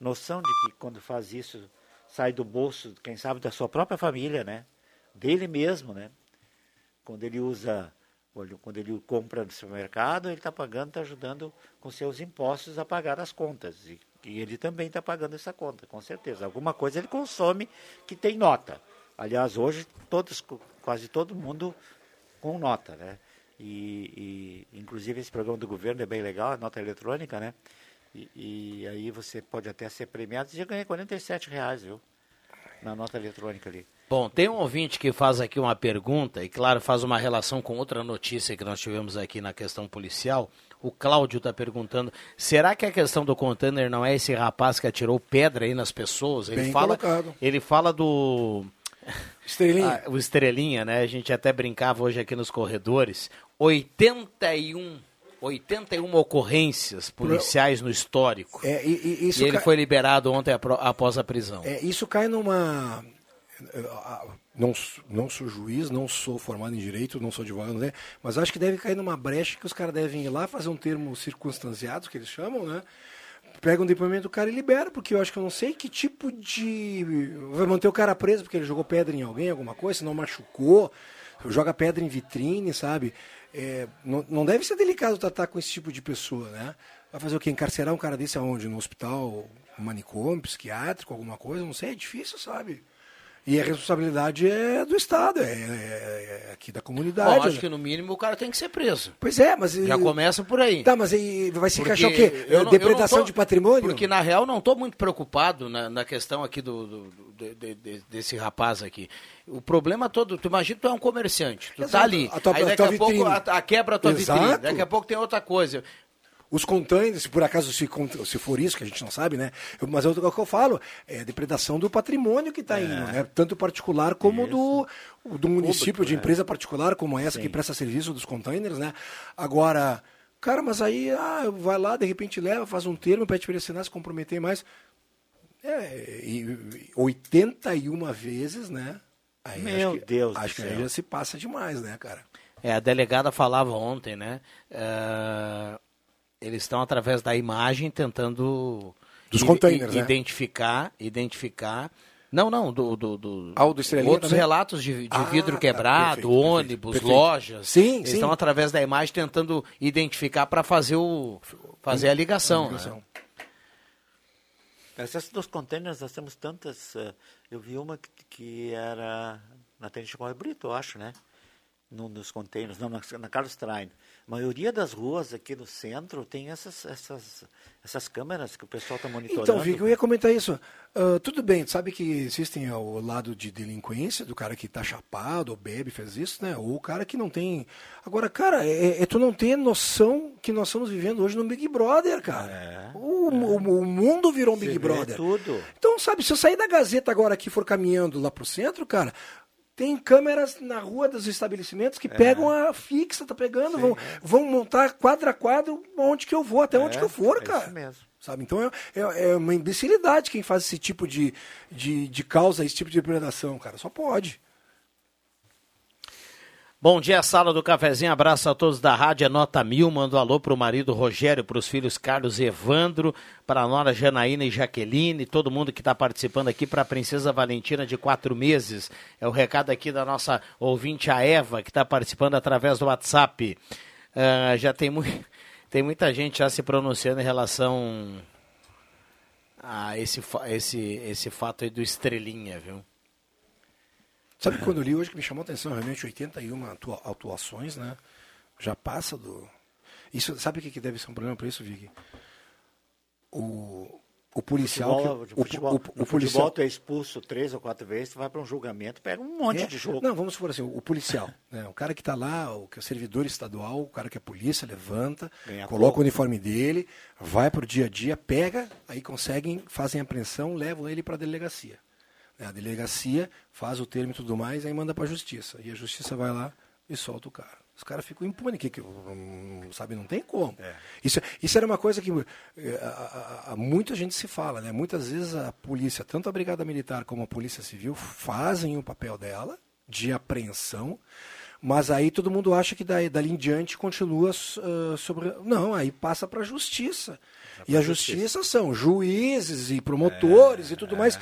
noção de que quando faz isso, sai do bolso, quem sabe, da sua própria família, né? Dele mesmo, né? Quando ele usa quando ele compra no supermercado, ele está pagando, está ajudando com seus impostos a pagar as contas. E, e ele também está pagando essa conta, com certeza. Alguma coisa ele consome que tem nota. Aliás, hoje todos, quase todo mundo com nota, né? E, e inclusive esse programa do governo é bem legal, a nota eletrônica, né? E, e aí você pode até ser premiado. Já ganhei 47 reais, viu? Na nota eletrônica ali. Bom, tem um ouvinte que faz aqui uma pergunta, e claro, faz uma relação com outra notícia que nós tivemos aqui na questão policial. O Cláudio está perguntando: será que a questão do container não é esse rapaz que atirou pedra aí nas pessoas? Ele Bem fala, colocado. ele fala do. Estrelinha. Ah, o Estrelinha, né? A gente até brincava hoje aqui nos corredores. 81 81 ocorrências policiais no histórico. É, e, e e ele foi liberado ontem após a prisão. É, isso cai numa. Não, não sou juiz, não sou formado em direito, não sou advogado, né? mas acho que deve cair numa brecha que os caras devem ir lá fazer um termo circunstanciado, que eles chamam, né? Pega um depoimento do cara e libera, porque eu acho que eu não sei que tipo de. Vai manter o cara preso porque ele jogou pedra em alguém, alguma coisa, se não machucou, joga pedra em vitrine, sabe? É, não, não deve ser delicado tratar com esse tipo de pessoa, né? Vai fazer o quê? Encarcerar um cara desse aonde? No hospital, manicômio, psiquiátrico, alguma coisa? Não sei, é difícil, sabe? E a responsabilidade é do Estado, é, é- é aqui da comunidade. Bom, acho né? que no mínimo o cara tem que ser preso. Pois é, mas. Já começa por aí. Tá, mas aí vai se Porque encaixar o quê? eu não- Depredação eu tô- de patrimônio? Porque, na real, não estou muito preocupado na, na questão aqui do, do- do- de- de- desse rapaz aqui. O problema todo, tu imagina que tu é um comerciante, tu tá Exato. ali, A tua- aí a daqui tua a pouco vitrine. a, a quebra a tua vitrine, Exato. daqui a pouco tem outra coisa. Os containers, se por acaso se, se for isso, que a gente não sabe, né? Eu- mas é o que eu falo, é a depredação do patrimônio que está indo, né? Tanto particular como do, do município, Público, de né? empresa particular como essa que Sim. presta serviço dos containers, né? Agora, cara, mas aí, ah, vai lá, de repente leva, faz um termo, pede para ele assinar, se comprometer mais. É, e, e 81 vezes, né? Aí Meu acho que, Deus do Acho que aí já se passa demais, né, cara? É, a delegada falava ontem, né? é, eles estão através da imagem tentando Dos containers, né? identificar, identificar. Não, não, do, do, do- Ah, outros também? relatos de, de Ah, vidro tá, quebrado, perfeito, perfeito, ônibus, perfeito. lojas. Sim, Eles sim. estão através da imagem tentando identificar para fazer o fazer a ligação. A ligação. né? Essas dos containers, nós temos tantas. eh, eu vi uma que, que era na Tenente Brito, eu acho, né? Num dos containers, não, na, na Carlos Train. Maioria das ruas aqui no centro tem essas, essas, essas câmeras que o pessoal está monitorando. Então, Vic, eu ia comentar isso. Ah, tudo bem, tu sabe que existem o lado de delinquência, do cara que tá chapado ou bebe, fez isso, né? Ou o cara que não tem. Agora, cara, é, é tu não ter noção que nós estamos vivendo hoje no Big Brother, cara. O, o- o mundo virou um Big Brother. tudo. Então, sabe, se eu sair da Gazeta agora aqui e for caminhando lá pro centro, cara, tem câmeras na rua dos estabelecimentos que pegam a fixa, tá pegando, vão, vão montar quadro a quadro onde que eu vou, até onde que eu for, é cara. isso mesmo. Sabe? Então é, é, é uma imbecilidade quem faz esse tipo de, de, de causa, esse tipo de depredação, cara. Só pode. Bom dia, sala do cafezinho. Abraço a todos da rádio. É nota mil. Mando alô pro marido Rogério, para os filhos Carlos e Evandro, para a nora Janaína e Jaqueline, todo mundo que está participando aqui, para a princesa Valentina de quatro meses. É o recado aqui da nossa ouvinte, a Eva, que está participando através do WhatsApp. Ah, já tem, mu tem muita gente já se pronunciando em relação a esse, esse, esse fato aí do Estrelinha, viu? Sabe quando eu li hoje que me chamou a atenção realmente 81 atua- atuações, né? Já passa do. Isso, sabe o que, que deve ser um problema para isso, Vig? O, o policial. Futebol, que, o, futebol, o, no o futebol policial. tu é expulso três ou quatro vezes, tu vai para um julgamento, pega um monte É, de jogo. Não, vamos supor assim, o policial, né? o cara que está lá, o que é o servidor estadual, o cara que é polícia, levanta, Ganha coloca pouco. o uniforme dele, vai pro dia a dia, pega, aí conseguem, fazem apreensão, levam ele para a delegacia. Né, A delegacia faz o termo e tudo mais, aí manda para a justiça. E a justiça vai lá, e solta o cara. Os caras ficam impunes, que, que, sabe, não tem como. Isso, isso era uma coisa que eh, a, a- a- muita gente se fala, né? Muitas vezes a polícia, tanto a Brigada Militar como a Polícia Civil, fazem o papel dela de apreensão, mas aí todo mundo acha que daí, dali em diante continua ah, sobre. Não, aí passa para a justiça. E a justiça são juízes e promotores e tudo mais.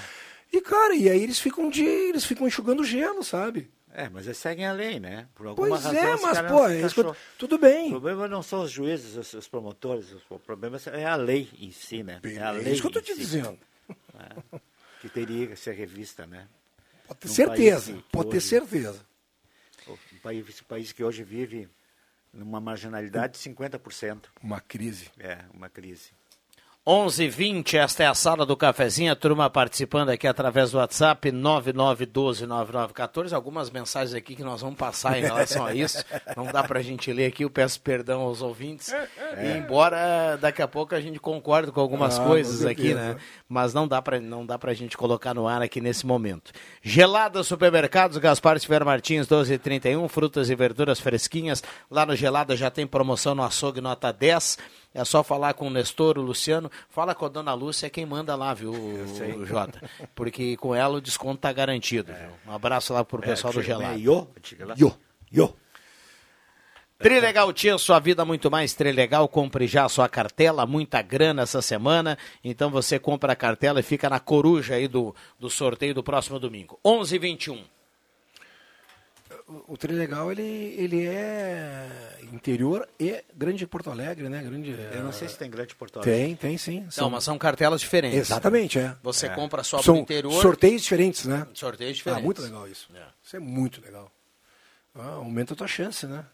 E, cara, e aí eles ficam de. Eles ficam enxugando gelo, sabe? É, mas eles seguem a lei, né? Por alguma Pois razão, é, os mas, pô, é isso tudo bem. O problema não são os juízes, os, os promotores, o problema é a lei em si, né? É a É lei isso que eu tô em te si. dizendo. É, que teria que ser revista, né? Pode ter Num certeza, pode ter hoje- certeza. Um país, um país que hoje vive numa marginalidade de 50%. Uma crise. É, uma crise. 11:20 esta é a sala do cafezinho, a turma participando aqui através do WhatsApp 99129914. Algumas mensagens aqui que nós vamos passar em relação a isso. Não dá pra gente ler aqui, eu peço perdão aos ouvintes. E embora daqui a pouco a gente concorde com algumas Ah, coisas aqui, né? Mas não dá para não dá pra gente colocar no ar aqui nesse momento. Gelada Supermercados, Gaspar Silveira Martins 1231, frutas e verduras fresquinhas. Lá no Gelada já tem promoção no açougue nota 10. É só falar com o Nestor, o Luciano. Fala com a dona Lúcia, é quem manda lá, viu, o Jota? Porque com ela o desconto tá garantido. viu? Um abraço lá pro pessoal do É, chega lá. Iô, iô. Trilegal Tia, sua vida muito mais Trilegal. Compre já a sua cartela, muita grana essa semana. Então você compra a cartela e fica na coruja aí do, do sorteio do próximo domingo. 11 h 21 O Trilegal, ele, ele é interior e grande Porto Alegre, né? Grande, Eu não sei se tem grande Porto Alegre. Tem, tem sim. Não, mas são cartelas diferentes. Exatamente, é. Você É. compra só São pro interior. sorteios diferentes, né? Sorteios diferentes. Ah, muito legal isso. É. Isso é muito legal. Ah, aumenta a tua chance, né?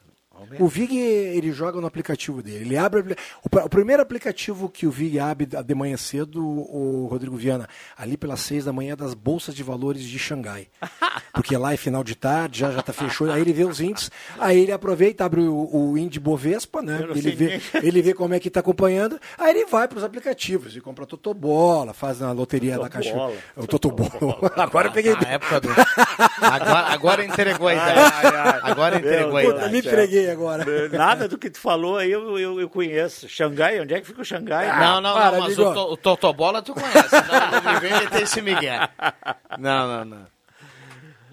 O Vig, ele joga no aplicativo dele. Ele abre o primeiro aplicativo que o Vig abre de manhã cedo, o Rodrigo Viana, ali pelas seis da manhã das bolsas de valores de Xangai. Porque lá é final de tarde, já já tá fechou. Aí ele vê os índices, aí ele aproveita, abre o, o índice Bovespa, né? Ele vê, ele vê como é que tá acompanhando, aí ele vai para os aplicativos e compra Totobola, faz na loteria da Caixa. O Totobola. Agora eu peguei. Na época do. Agora, agora entregou a ideia. Agora entregou a ideia. Me do entreguei agora. Nada do que tu falou aí eu, eu, eu conheço. Xangai, onde é que fica o Xangai? Não, não, para, não, mas amigo. o, to, o Totobola tu conhece. Não, não me vem meter esse Miguel. Não, não, não.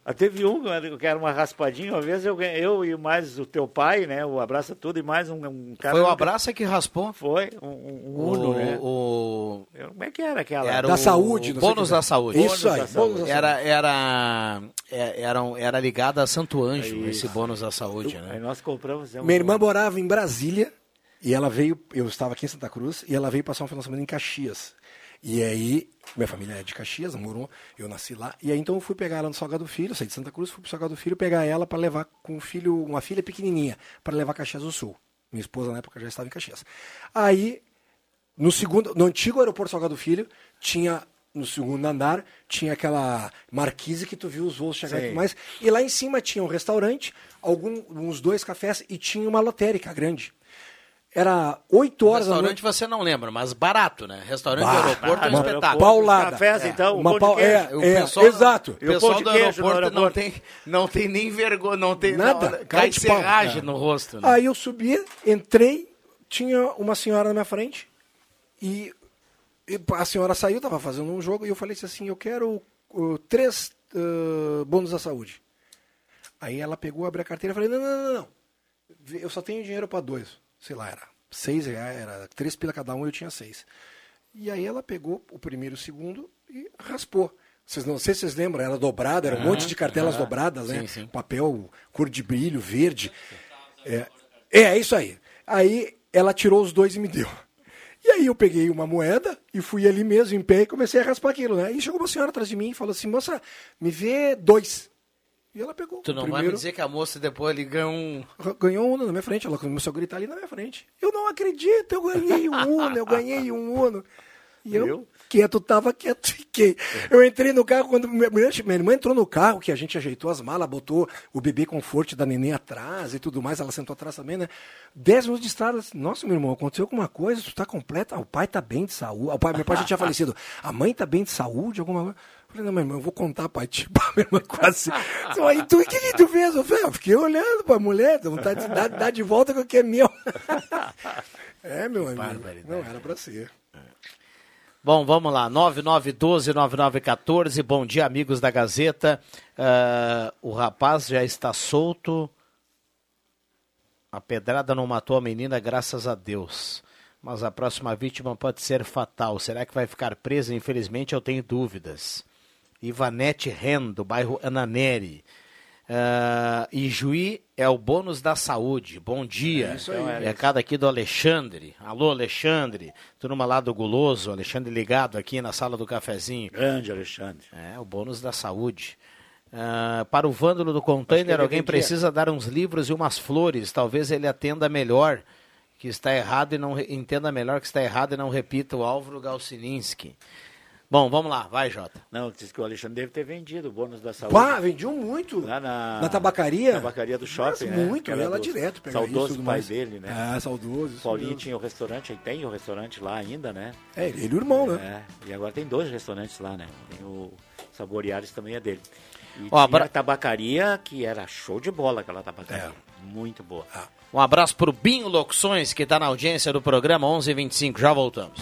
Ah, Teve um que era uma raspadinha, uma vez eu, eu e mais o teu pai, né? O Abraça Tudo e mais um, um cara. Foi o Abraça que raspou? Foi, um, um Uno, o, né? o, Eu- Como é que era aquela? era Da o, saúde, o não sei bônus da saúde. Isso aí, Bônus da bônus da saúde. Era, era, é, era, era ligado a Santo Anjo, esse bônus da saúde, Aí né? nós compramos. é um- Minha irmã morava em Brasília e ela veio, eu estava aqui em Santa Cruz, e ela veio passar um final de semana em Caxias. E aí, minha família é de Caxias, morou, eu nasci lá. E aí então eu fui pegar ela no Salgado Filho, saí de Santa Cruz, fui pro Salgado Filho pegar ela para levar com um filho, uma filha pequenininha, para levar Caxias do Sul. Minha esposa na época já estava em Caxias. Aí, no segundo, no antigo aeroporto Salgado Filho, tinha no segundo andar tinha aquela marquise que tu viu os voos chegar e mais. E lá em cima tinha um restaurante, algum, uns dois cafés e tinha uma lotérica grande. Era 8 horas da Restaurante noite. você não lembra, mas barato, né? Restaurante Bah, do aeroporto é um espetáculo. paulada. Cafés, então, uma pau- é, O é, pessoal- exato. O o pessoal do no aeroporto não aeroporto? tem, não tem nem vergonha, não tem Nada, não, cai de serragem É. no rosto. Né? Aí eu subi, entrei, tinha uma senhora na minha frente e, e a senhora saiu, estava fazendo um jogo e eu falei assim, eu quero uh, três uh, bônus da saúde. Aí ela pegou, abriu a carteira e falei, não, não, não, não. Eu só tenho dinheiro para dois. Sei lá, era seis reais, era três pila cada um, eu tinha seis. E aí ela pegou o primeiro e o segundo e raspou. Vocês não sei se vocês lembram, era dobrada, era um monte de cartelas aham. dobradas, né? Sim, sim. Papel cor de brilho, verde. É, é, é isso aí. Aí ela tirou os dois e me deu. E aí eu peguei uma moeda e fui ali mesmo, em pé, e comecei a raspar aquilo, né? E chegou uma senhora atrás de mim e falou assim, moça, me vê dois. E ela pegou Tu não vai me primeiro, dizer que a moça depois ele ganhou um. ganhou um Uno na minha frente. Ela começou a gritar ali na minha frente. Eu não acredito, eu ganhei um Uno, eu ganhei um Uno. E eu quieto, tava quieto, fiquei. Eu entrei no carro, quando minha, minha irmã entrou no carro, que a gente ajeitou as malas, botou o bebê conforto da neném atrás e tudo mais, ela sentou atrás também, né? Dez minutos de estrada, nossa, meu irmão, aconteceu alguma coisa, tu tá completa, ah, o pai tá bem de saúde, o pai, meu pai já tinha falecido, a mãe tá bem de saúde, alguma coisa. Eu falei, não, meu irmão, eu vou contar pra ti. Minha irmã quase. Aí tu, o que, que tu fez? Eu, falei, eu fiquei olhando pra mulher, vontade de dar, dar de volta com o que é meu. é, meu amigo. Não era pra ser. Bom, vamos lá. 9912-9914. Bom dia, amigos da Gazeta. Uh, o rapaz já está solto. A pedrada não matou a menina, graças a Deus. Mas a próxima vítima pode ser fatal. Será que vai ficar presa? Infelizmente, eu tenho dúvidas. Ivanete Ren, do bairro Ananeri. Uh, e Juí é o bônus da saúde. Bom dia. É isso aí. Recado aqui do Alexandre. Alô, Alexandre. Turma lá do Guloso. Alexandre ligado aqui na sala do cafezinho. Grande Alexandre. É, o bônus da saúde. Uh, para o vândalo do container, alguém precisa dar uns livros e umas flores. Talvez ele atenda melhor que está errado e não entenda melhor que está errado e não repita o Álvaro Galsininski. Bom, vamos lá, vai, Jota. Não, disse que o Alexandre deve ter vendido o bônus da saúde. Pá, vendiam muito. Lá na, na tabacaria? Na tabacaria do shopping, Mas, né? Muito, ia lá direto pegar Saudoso isso, pai mais. dele, né? É, saudoso. Paulinho tinha o restaurante, tem o restaurante lá ainda, né? É, ele e o irmão, né? É, e agora tem dois restaurantes lá, né? Tem o Saboreares também é dele. E Ó, tinha a tabacaria, que era show de bola aquela tabacaria. É. Muito boa. Ah. Um abraço pro Binho Locuções, que está na audiência do programa 1125. Já voltamos.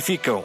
simplificam.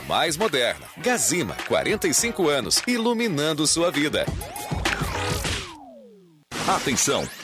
mais moderna. Gazima, 45 anos, iluminando sua vida. Atenção!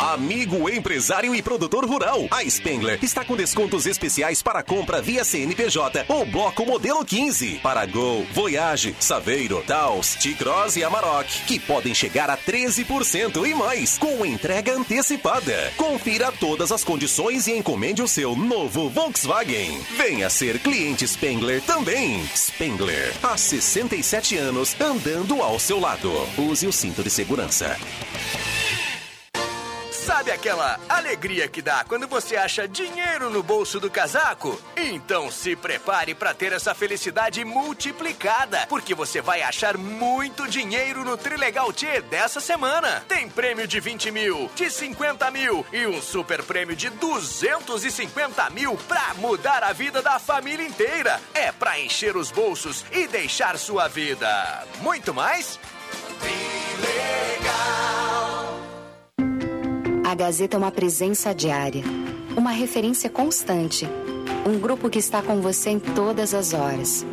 Amigo empresário e produtor rural, a Spengler está com descontos especiais para compra via CNPJ ou bloco modelo 15 para Gol, Voyage, Saveiro, Taos, T-Cross e Amarok, que podem chegar a 13% e mais com entrega antecipada. Confira todas as condições e encomende o seu novo Volkswagen. Venha ser cliente Spengler também. Spengler, há 67 anos andando ao seu lado. Use o cinto de segurança. Sabe aquela alegria que dá quando você acha dinheiro no bolso do casaco? Então se prepare para ter essa felicidade multiplicada, porque você vai achar muito dinheiro no Trilegal T dessa semana. Tem prêmio de 20 mil, de 50 mil e um super prêmio de 250 mil pra mudar a vida da família inteira. É pra encher os bolsos e deixar sua vida muito mais. Trilegal. A Gazeta é uma presença diária, uma referência constante, um grupo que está com você em todas as horas.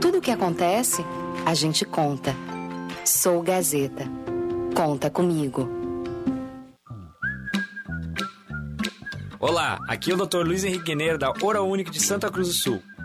Tudo o que acontece, a gente conta. Sou Gazeta. Conta comigo. Olá, aqui é o Dr. Luiz Henrique Neira da Hora Única de Santa Cruz do Sul.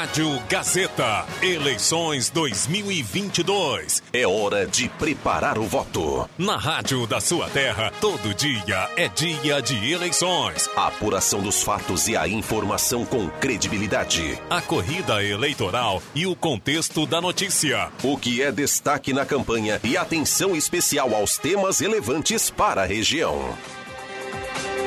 Rádio Gazeta, eleições 2022. É hora de preparar o voto. Na rádio da sua terra, todo dia é dia de eleições. A apuração dos fatos e a informação com credibilidade. A corrida eleitoral e o contexto da notícia. O que é destaque na campanha e atenção especial aos temas relevantes para a região.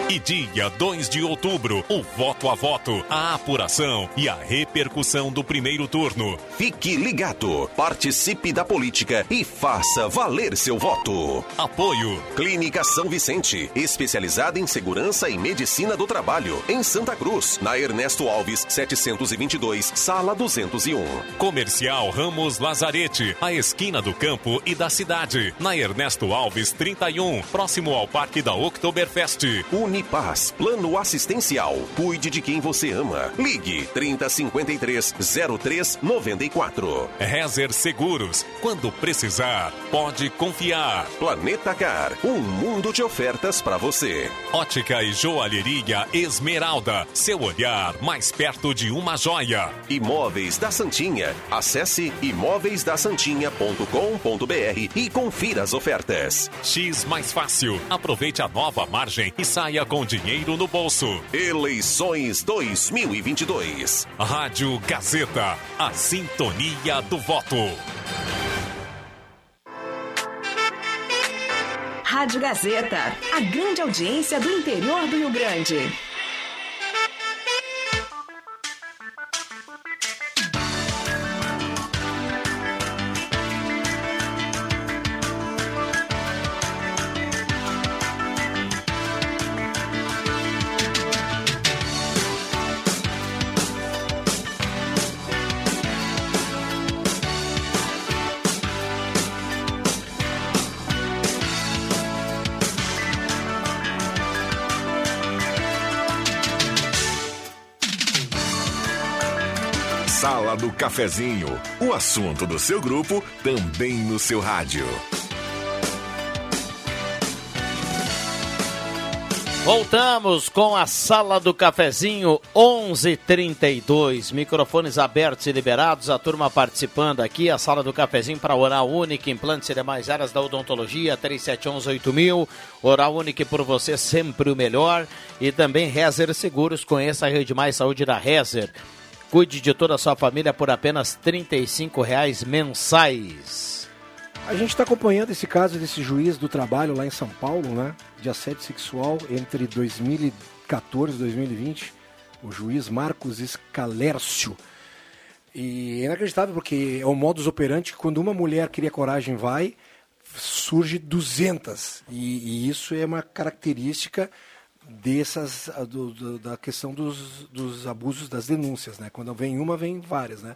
E dia 2 de outubro, o voto a voto, a apuração e a repercussão do primeiro turno. Fique ligado, participe da política e faça valer seu voto. Apoio: Clínica São Vicente, especializada em segurança e medicina do trabalho, em Santa Cruz, na Ernesto Alves, 722, sala 201. Comercial Ramos Lazarete, a esquina do campo e da cidade, na Ernesto Alves 31, próximo ao Parque da Oktoberfest. Unipaz, plano assistencial. Cuide de quem você ama. Ligue 3053 0394. Rezer Seguros. Quando precisar, pode confiar. Planeta Car, um mundo de ofertas para você. Ótica e joalheria Esmeralda. Seu olhar mais perto de uma joia. Imóveis da Santinha. Acesse imóveisdasantinha.com.br e confira as ofertas. X mais fácil. Aproveite a nova margem e saia com dinheiro no bolso. Eleições 2022. Rádio Gazeta, a sintonia do voto. Rádio Gazeta, a grande audiência do interior do Rio Grande. Cafezinho, o assunto do seu grupo também no seu rádio. Voltamos com a sala do cafezinho 11:32. Microfones abertos e liberados, a turma participando aqui. A sala do cafezinho para Oral Única, implantes e demais áreas da odontologia 37118000. Oral Única por você sempre o melhor e também Rezer Seguros. Conheça a Rede Mais Saúde da Rezer. Cuide de toda a sua família por apenas 35 reais mensais. A gente está acompanhando esse caso desse juiz do trabalho lá em São Paulo, né? De assédio sexual entre 2014 e 2020. O juiz Marcos Escalércio. E é inacreditável porque é o modus operandi que quando uma mulher cria coragem vai, surge 200. E, e isso é uma característica dessas do, do, da questão dos, dos abusos das denúncias, né? Quando vem uma, vem várias, né?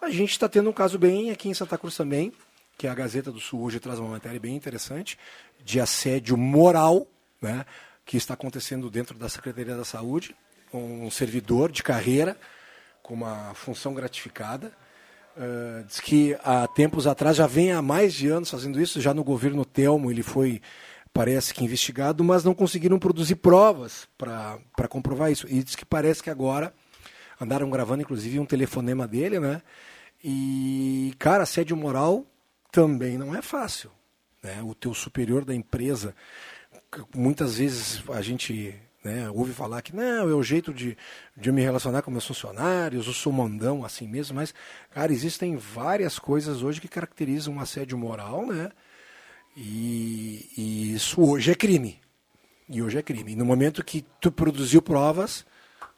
A gente está tendo um caso bem aqui em Santa Cruz também, que a Gazeta do Sul hoje traz uma matéria bem interessante de assédio moral, né? Que está acontecendo dentro da Secretaria da Saúde, um servidor de carreira com uma função gratificada. Uh, diz que há tempos atrás, já vem há mais de anos fazendo isso, já no governo Telmo ele foi parece que investigado, mas não conseguiram produzir provas para comprovar isso. E diz que parece que agora andaram gravando, inclusive, um telefonema dele, né? E, cara, assédio moral também não é fácil. Né? O teu superior da empresa, muitas vezes a gente né, ouve falar que não, é o jeito de, de me relacionar com meus funcionários, eu sou mandão assim mesmo, mas, cara, existem várias coisas hoje que caracterizam um assédio moral, né? E, e, isso hoje é crime. E hoje é crime. No momento que tu produziu provas,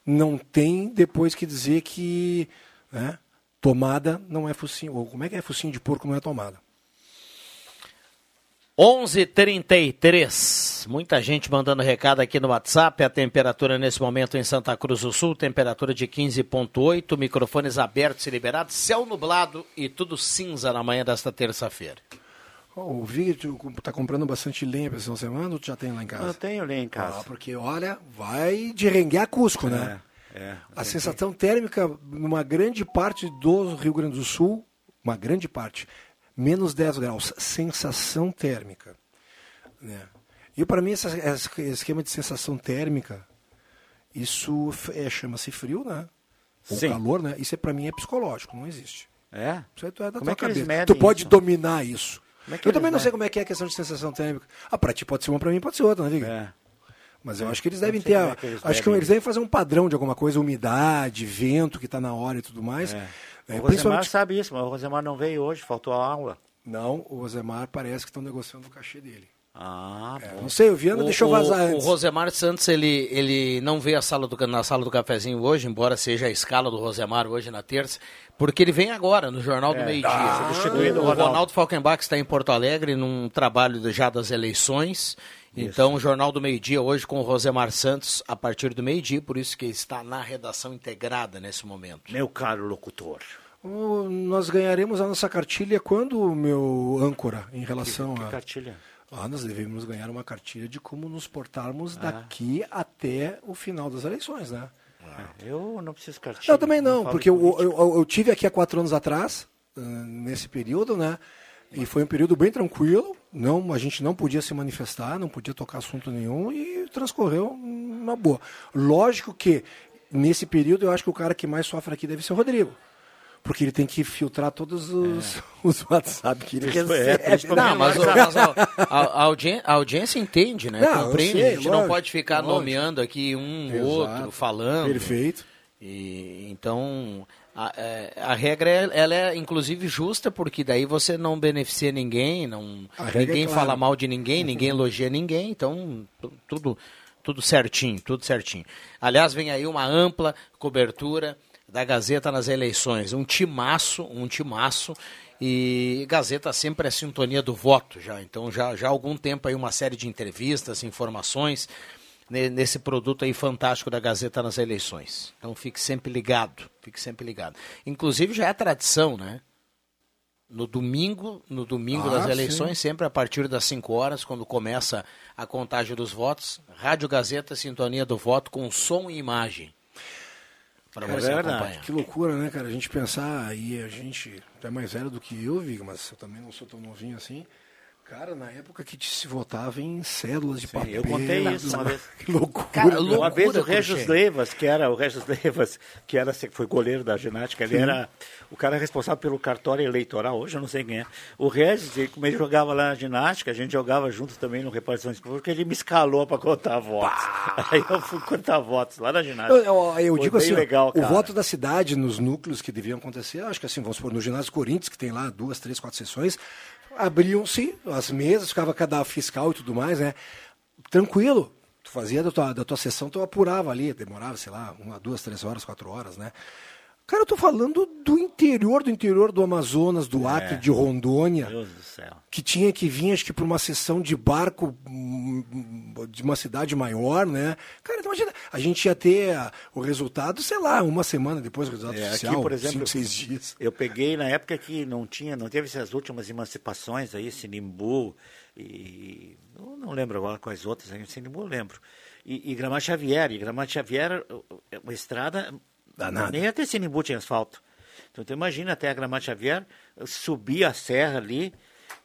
não tem depois que dizer que né, tomada não é focinho. Ou como é que é focinho de porco não é tomada? 11:33. Muita gente mandando recado aqui no WhatsApp. A temperatura nesse momento em Santa Cruz do Sul, temperatura de 15.8, microfones abertos e liberados, céu nublado e tudo cinza na manhã desta terça-feira. O Victor está comprando bastante lenha para essa semana ou tu já tem lá em casa? Eu tenho lenha em casa. Ah, porque, olha, vai de renguear Cusco, é, né? É, a sensação térmica, numa grande parte do Rio Grande do Sul, uma grande parte, menos 10 graus, sensação térmica. Né? E para mim, essa, esse esquema de sensação térmica, isso é, chama-se frio, né? Ou Sim. calor, né? Isso é, para mim é psicológico, não existe. É? Isso aí tu é da Como tua é que cabeça. Tu pode isso? dominar isso. É que eu também não sei como é que é a questão de sensação térmica. Ah, para ti pode ser uma, para mim pode ser outra, né, Viga? É. Mas eu acho que eles devem ter. a- é que eles acho que medem eles devem fazer um padrão de alguma coisa, umidade, vento que está na hora e tudo mais. É. É, o Rosemar principalmente- sabe isso, mas o Rosemar não veio hoje, faltou a aula. Não, o Rosemar parece que estão negociando o cachê dele. Ah, É, não sei, o Viana O- deixou vazar o, antes. O Rosemar Santos, ele, ele não veio à sala do, na sala do cafezinho hoje, embora seja a escala do Rosemar hoje na terça, porque ele vem agora no Jornal do É, Meio-Dia. tá substituindo o o Ronaldo. Ronaldo Falkenbach está em Porto Alegre num trabalho já das eleições. Então, o Jornal do Meio-Dia hoje com o Rosemar Santos a partir do meio-dia, por isso que está na redação integrada nesse momento. Meu caro locutor. O- nós ganharemos a nossa cartilha quando, meu âncora, em relação Que a. cartilha? Ah, nós devemos ganhar uma cartilha de como nos portarmos Ah. daqui até o final das eleições, né? É, Eu não preciso cartilha. Eu também não, falo porque eu, eu- eu tive aqui há quatro anos atrás, ah, nesse período, né? E foi um período bem tranquilo. Não, a gente não podia se manifestar, não podia tocar assunto nenhum e transcorreu uma boa. Lógico que nesse período eu acho que o cara que mais sofre aqui deve ser o Rodrigo. Porque ele tem que filtrar todos os, os WhatsApp que ele Isso é, recebe. principalmente Não, mas, mas a, a- a audien- a audiência entende, né? Não, Compreende. sei, a gente não lógico, pode ficar lógico. nomeando aqui um Exato. outro, falando. Perfeito. E, então, a, é, a regra é, ela é inclusive justa, porque daí você não beneficia ninguém, não, regra é ninguém clara. fala mal de ninguém, ninguém elogia ninguém, então tu- tudo, tudo certinho, tudo certinho. Aliás, vem aí uma ampla cobertura da Gazeta nas eleições, um timaço, um timaço, e Gazeta sempre é sintonia do voto já, então já, já há algum tempo aí uma série de entrevistas, informações, ne- nesse produto aí fantástico da Gazeta nas eleições. Então fique sempre ligado, fique sempre ligado. Inclusive já é tradição, né? No domingo, no domingo Ah, das sim. eleições, sempre a partir das 5 horas, quando começa a contagem dos votos, Rádio Gazeta Sintonia do Voto com som e imagem. Para você é acompanhar. Que loucura, né, cara? A gente pensar aí, a gente é mais velho do que eu, Viga, mas eu também não sou tão novinho assim. Cara, na época que se votava em cédulas de papel. eu contei isso uma vez. Que loucura. Cara, né? uma vez o. Regis Leivas, que era o Regis Leivas, que era foi goleiro da ginástica, ele Sim. era o cara responsável pelo cartório eleitoral, hoje eu não sei quem é. O Regis, ele- como ele jogava lá na ginástica, a gente jogava junto também no repartição de porque ele me escalou para contar votos. Aí eu fui contar votos lá na ginástica. Eu, eu- eu Foi digo bem assim, legal, o cara. voto da cidade nos núcleos que deviam acontecer, acho que assim, vamos supor, no ginásio Corinthians, que tem lá duas, três, quatro sessões, abriam-se as mesas, ficava cada fiscal e tudo mais, né? Tranquilo. Tu fazia da tua, da tua sessão, tu apurava ali, demorava, sei lá, uma, duas, três horas, quatro horas, né? Cara, eu tô falando do interior, do interior do Amazonas, do Acre, de Rondônia É. Meu Deus do céu. que tinha que vir, acho que, para uma sessão de barco hum, de uma cidade maior, né? Cara, então imagina, a gente ia ter ah, o resultado, sei lá, uma semana depois do resultado É, oficial, aqui, por exemplo, cinco, seis dias. eu peguei na época que não tinha, não teve essas últimas emancipações aí, Sinimbu e não lembro agora quais outras, aí, Sinimbu eu lembro. E, e Gramado Xavier, e Gramado Xavier, é uma estrada, Danada. nem até Sinimbu tinha asfalto. Então tu imagina até a Gramado Xavier, subir a serra ali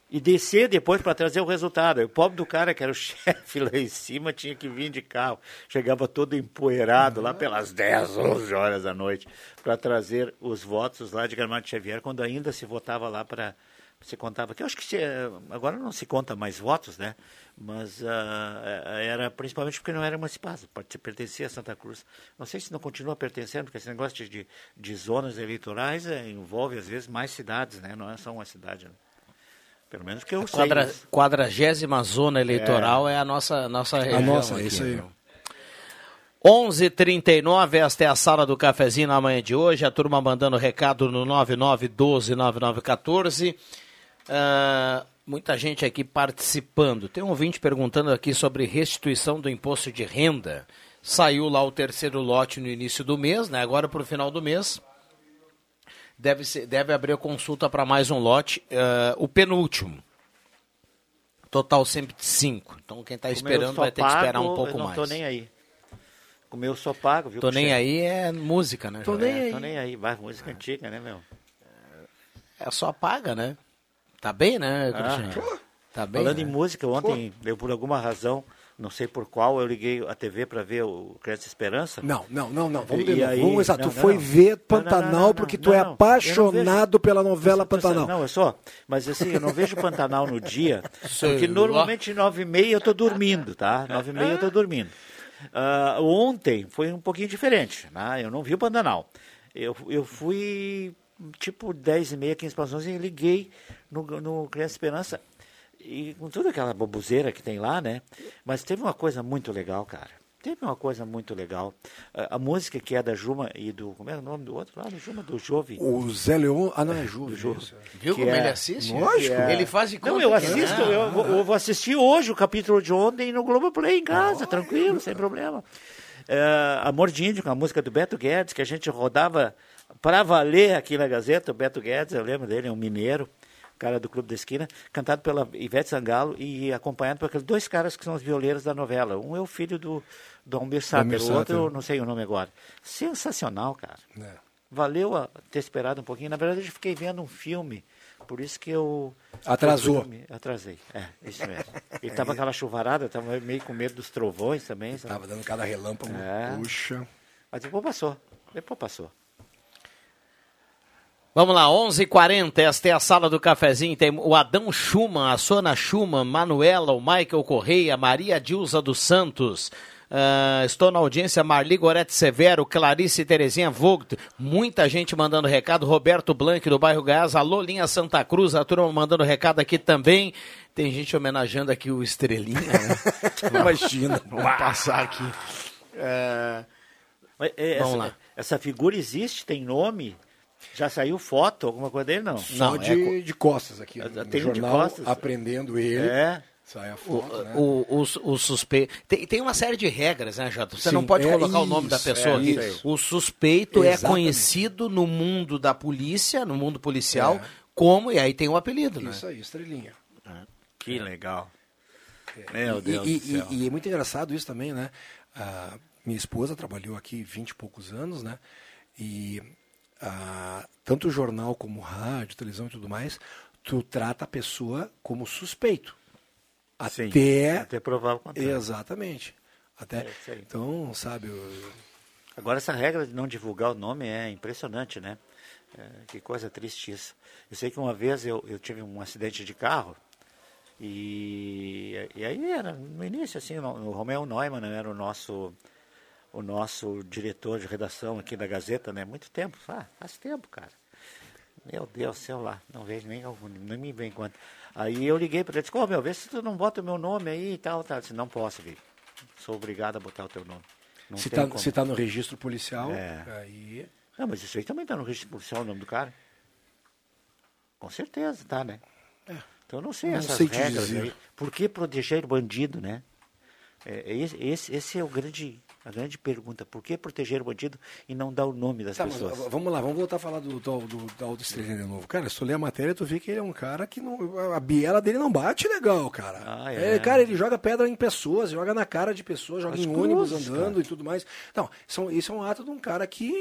e descer depois para trazer o resultado. O pobre do cara, que era o chefe lá em cima, tinha que vir de carro. Chegava todo empoeirado lá pelas 10, 11 horas da noite para trazer os votos lá de Gramado Xavier, quando ainda se votava lá para se contava que eu acho que se, agora não se conta mais votos, né? Mas ah, era principalmente porque não era emancipado, pode pertencer a Santa Cruz. Não sei se não continua pertencendo, porque esse negócio de, de, zonas eleitorais eh, envolve às vezes mais cidades, né? Não é só uma cidade. Né? Pelo menos que eu sei. Quadra, isso. quadragésima zona eleitoral é, a nossa, nossa região. nossa, é aqui, isso aí. né? 11:39 esta é a sala do cafezinho na manhã de hoje. A turma mandando recado no 99129914. Ah, muita gente aqui participando. Tem um ouvinte perguntando aqui sobre restituição do imposto de renda. Saiu lá o terceiro lote no início do mês, né? Agora para o final do mês. Deve, ser, deve abrir a consulta para mais um lote, ah, o penúltimo. Total sempre de 5. Então quem está esperando vai ter que esperar um pouco eu não mais. tô nem aí. Como eu só pago, viu? Tô nem aí é música, né? Tô Jorge? nem aí. Tô nem aí. Música antiga, né, meu? É só paga, né? Tá bem, né, Ah, Cristiano? Tá bem. Falando né? em música, ontem, eu por alguma razão, não sei por qual, eu liguei a TV para ver o Criança Esperança. Não, não, não, não. Vamos, E aí- Vamos exato. não, Tu não, foi não. ver Pantanal não, não, porque não, tu é apaixonado pela novela Pantanal. Não, é só. Mas assim, eu não vejo Pantanal no dia, Sei porque lá. normalmente nove e meia eu tô dormindo, tá? Nove e meia eu tô dormindo. Ah, ontem foi um pouquinho diferente, né? Eu não vi o Pantanal. Eu, eu fui tipo dez e meia, 15 para as 11 e liguei no, no Criança Esperança e com toda aquela bobuzeira que tem lá, né? Mas teve uma coisa muito legal, cara. Teve uma coisa muito legal. A, a música que é da Juma e do. Como é o nome do outro lá? Do Juma, do Jove. O Zé Leon. Ah, não, é. Ju- Viu que como é- ele assiste? Lógico. Ele faz de Não, conta eu que- assisto, eu, vou- eu vou assistir hoje o capítulo de ontem no Globoplay em casa, tranquilo, sem problema. É, Amor de Índio, com a música do Beto Guedes, que a gente rodava para valer aqui na Gazeta. O Beto Guedes, eu lembro dele, é um mineiro, cara do Clube da Esquina, cantado pela Ivete Sangalo e acompanhado por aqueles dois caras que são os violeiros da novela. Um é o filho do, do Almir Sater, o outro eu não sei o nome agora. Sensacional, cara. É. Valeu a ter esperado um pouquinho. Na verdade, eu fiquei vendo um filme, por isso que eu. Atrasou. me Atrasei, é, isso mesmo. E tava aquela chuvarada, tava meio com medo dos trovões também. Sabe? Tava dando cada relâmpago. É. Puxa. Mas depois passou, depois passou. Vamos lá, 11h40, esta é a sala do cafezinho. Tem o Adão Schumann, a Sona Schumann, Manuela, o Michael Correia, Maria Dilza dos Santos. ah, estou na audiência, Marli Gorete Severo, Clarice Terezinha Vogt, muita gente mandando recado, Roberto Blanc do bairro Gás, a Lolinha Santa Cruz, a turma mandando recado aqui também. Tem gente homenageando aqui o Estrelinha, né? Imagina. Vamos passar aqui. É, Mas, é, Vamos essa, lá. essa figura existe, tem nome? Já saiu foto, alguma coisa dele? Não. Só de, de costas aqui. Tem um de jornal, costas. aprendendo ele. É. Sai a O, foto, né? o, o, o suspeito. Tem, tem uma série de regras, né, Jota? Você Sim, não pode é colocar o nome da isso, pessoa é aqui. isso. O suspeito é Exatamente. conhecido no mundo da polícia, no mundo policial, É. como, e aí tem o apelido, né? Isso aí, estrelinha. Que legal. É. Meu E- Deus e, do céu. E, e é muito engraçado isso também, né? A minha esposa trabalhou aqui 20 e poucos anos, né? E ah, tanto jornal como rádio, televisão e tudo mais, tu trata a pessoa como suspeito. Sim, Até. até provar o contrário. Exatamente. Até. É então, sabe. eu- Agora, essa regra de não divulgar o nome é impressionante, né? É, que coisa triste isso. Eu sei que uma vez eu, eu tive um acidente de carro e, e aí era no início, assim, o Romeu Neumann era o nosso, o nosso diretor de redação aqui da Gazeta, né? Muito tempo, ah, faz tempo, cara. Meu Deus céu lá, não vejo nem, algum- nem me vem quanto. Aí eu liguei para ele, disse, ô meu, vê se tu não bota o meu nome aí e tal, tal. Eu disse, não posso, Vitor. Sou obrigado a botar o teu nome. Não se está tá no registro policial, É. aí. Não, mas isso aí também está no registro policial o nome do cara. Com certeza, tá, né? Então eu não sei Não essas sei regras aí. Por que proteger o bandido, né? É, é esse, esse, esse é o grande, a grande pergunta. Por que proteger o bandido e não dar o nome das Tá, mas pessoas? v- vamos lá, vamos voltar a falar do, do, do, da Aldo Estrelinha de novo. Cara, se tu ler a matéria, tu vê que ele é um cara que não. A biela dele não bate legal, cara. Ah, é. É, cara, ele joga pedra em pessoas, joga na cara de pessoas, joga As em ônibus andando cara. e tudo mais. Não, um- isso é um ato de um cara que.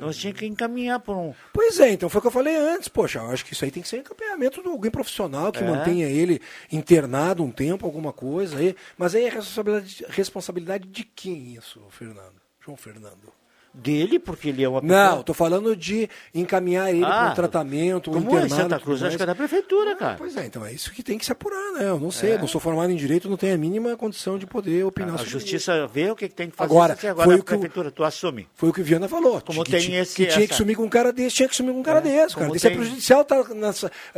Nós tínhamos que encaminhar por um. Pois é, então foi o que eu falei antes, poxa, eu acho que isso aí tem que ser encaminhamento de alguém profissional que É. mantenha ele internado um tempo, alguma coisa aí. Mas aí é responsabilidade, responsabilidade de quem isso, Fernando? João Fernando. Dele, porque ele é uma Não, tô falando de encaminhar ele para Ah, um tratamento, um como é internado. Santa tudo Cruz, acho que é da prefeitura, cara. Pois é, então é isso que tem que se apurar, né? Eu não sei, É. não sou formado em direito, não tenho a mínima condição de poder opinar A sobre justiça vê o que que tem que fazer. Agora, assim, agora foi a o que o- prefeitura, tu assume. isso. Foi o que o Viana falou. Como que, tem esse- que tinha que essa- sumir com um cara desse, tinha que sumir com um cara desse, cara. como Isso é tem- prejudicial tá, na,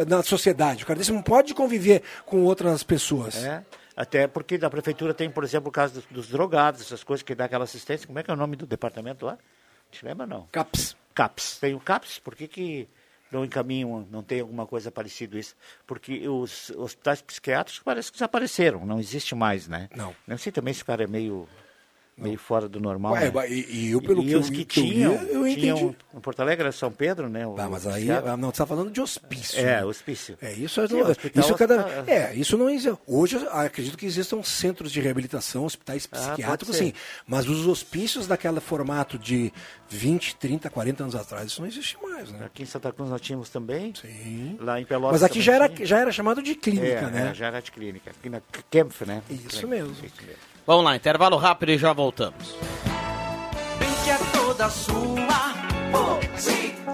na sociedade. O cara desse não pode conviver com outras pessoas. É. Até porque da prefeitura tem, por exemplo, o caso dos, dos drogados, essas coisas que dá aquela assistência. Como é que é o nome do departamento lá? Te lembra, não? CAPS. CAPS. Tem o CAPS, por que, que não encaminham, não tem alguma coisa parecida isso? Porque os hospitais psiquiátricos parece que desapareceram, não existe mais, né? Não. Não sei também se o cara é meio meio fora do normal. Ué, né? e- e eu, pelo e que os eu- que que eu tinham, li, eu tinham entendi. em Porto Alegre era São Pedro, né? o Ah, mas aí, ah, não, você está falando de hospício. É, né? hospício. É, isso é, Sim, hospital, isso cada, hospital. é, isso não existe. Hoje acredito que existam centros de reabilitação, hospitais Ah, psiquiátricos, ser. sim. Mas os hospícios daquele formato de 20, 30, 40 anos atrás, isso não existe mais, né? Aqui em Santa Cruz nós tínhamos também. Sim. Lá em Pelotas. Mas aqui já era, tinha. já era chamado de clínica, É, né? é, já era de clínica. Aqui na Kempf, né? Isso mesmo. Vamos lá, intervalo rápido e já voltamos. que é toda sua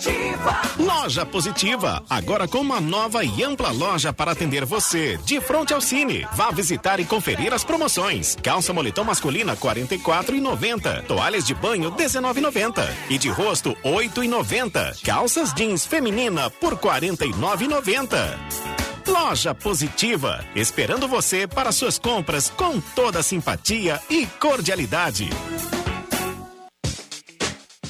positiva. Loja Positiva, agora com uma nova e ampla loja para atender você, de frente ao Cine. Vá visitar e conferir as promoções. Calça moletom masculina 44,90. Toalhas de banho 19,90 e de rosto 8,90. Calças jeans feminina por 49,90. Loja Positiva, esperando você para suas compras com toda simpatia e cordialidade.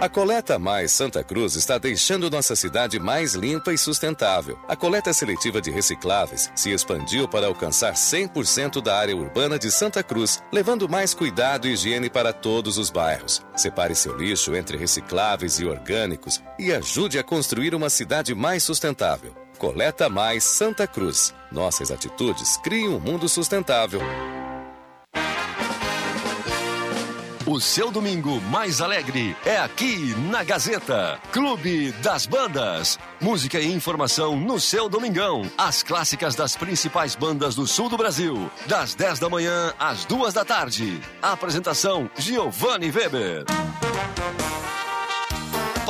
A Coleta Mais Santa Cruz está deixando nossa cidade mais limpa e sustentável. A coleta seletiva de recicláveis se expandiu para alcançar 100% da área urbana de Santa Cruz, levando mais cuidado e higiene para todos os bairros. Separe seu lixo entre recicláveis e orgânicos e ajude a construir uma cidade mais sustentável. Coleta Mais Santa Cruz. Nossas atitudes criam um mundo sustentável. O seu domingo mais alegre é aqui na Gazeta. Clube das Bandas. Música e informação no seu domingão. As clássicas das principais bandas do sul do Brasil. Das 10 da manhã às 2 da tarde. Apresentação Giovanni Weber.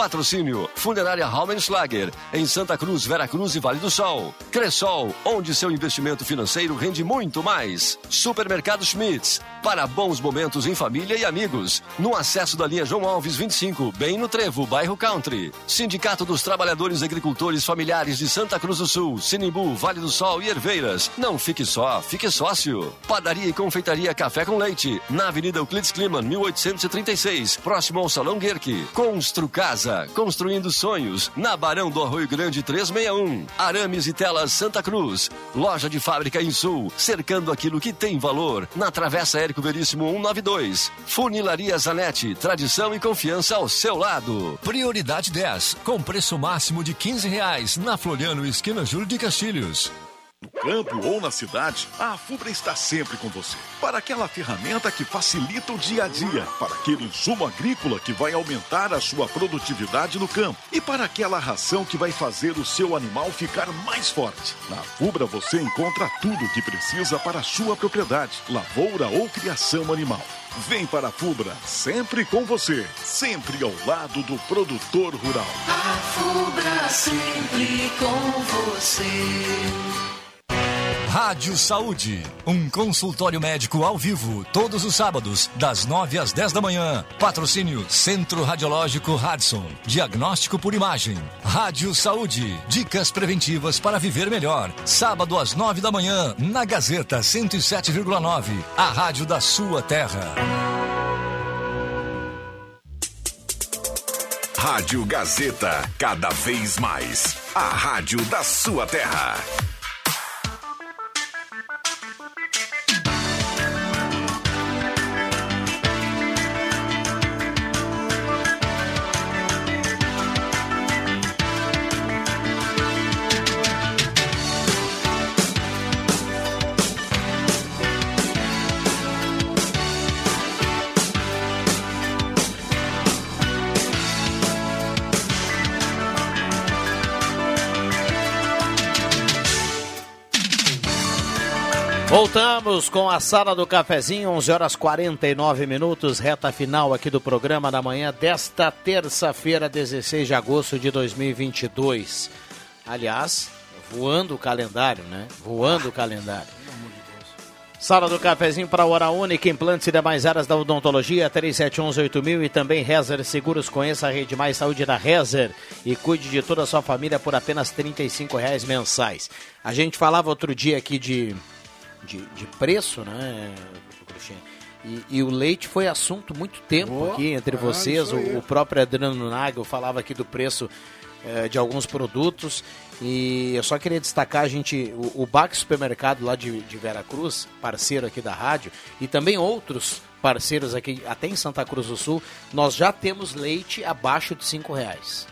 Patrocínio Funerária Raumenschlager, em Santa Cruz, Vera Cruz e Vale do Sol. Cressol, onde seu investimento financeiro rende muito mais. Supermercado Schmitz, para bons momentos em família e amigos. No acesso da linha João Alves 25, bem no Trevo, bairro Country. Sindicato dos Trabalhadores Agricultores Familiares de Santa Cruz do Sul, Sinimbu, Vale do Sol e Herveiras. Não fique só, fique sócio. Padaria e Confeitaria Café com Leite, na Avenida Euclides Kliman, 1836, próximo ao Salão Guerque. Constru Casa, construindo sonhos, na Barão do Arroio Grande 361. Arames e Telas Santa Cruz. Loja de fábrica em Sul, cercando aquilo que tem valor, na Travessa Érico Veríssimo 192. Funilaria Zanetti, tradição e confiança ao seu lado. Prioridade 10, com preço máximo de 15 reais, na Floriano Esquina Júlio de Castilhos. No campo ou na cidade, a Fubra está sempre com você. Para aquela ferramenta que facilita o dia a dia, para aquele insumo agrícola que vai aumentar a sua produtividade no campo e para aquela ração que vai fazer o seu animal ficar mais forte. Na Fubra você encontra tudo o que precisa para a sua propriedade, lavoura ou criação animal. Vem para a Fubra, sempre com você, sempre ao lado do produtor rural. A Fubra sempre com você. Rádio Saúde, um consultório médico ao vivo, todos os sábados, das 9 às 10 da manhã. Patrocínio Centro Radiológico Hudson. Diagnóstico por imagem. Rádio Saúde, dicas preventivas para viver melhor. Sábado às 9 da manhã, na Gazeta 107,9, a rádio da sua terra. Rádio Gazeta, cada vez mais. A rádio da sua terra. Voltamos com a sala do cafezinho, 11 horas 49 minutos, reta final aqui do programa da manhã desta terça-feira, 16 de agosto de 2022. Aliás, voando o calendário, né? Voando o calendário. Sala do cafezinho para Hora Única, implantes e demais áreas da odontologia, 37118000 e também Rezer Seguros. Conheça a Rede Mais Saúde da Rezer e cuide de toda a sua família por apenas 35 reais mensais. A gente falava outro dia aqui de, de, de preço, né, Cruxinha? E, e o leite foi assunto muito tempo Boa. aqui entre Ah, vocês. O, o próprio Adriano Nagel falava aqui do preço eh, de alguns produtos. E eu só queria destacar, a gente, o, o Bax Supermercado lá de, de Veracruz, parceiro aqui da rádio, e também outros parceiros aqui, até em Santa Cruz do Sul, nós já temos leite abaixo de cinho reais.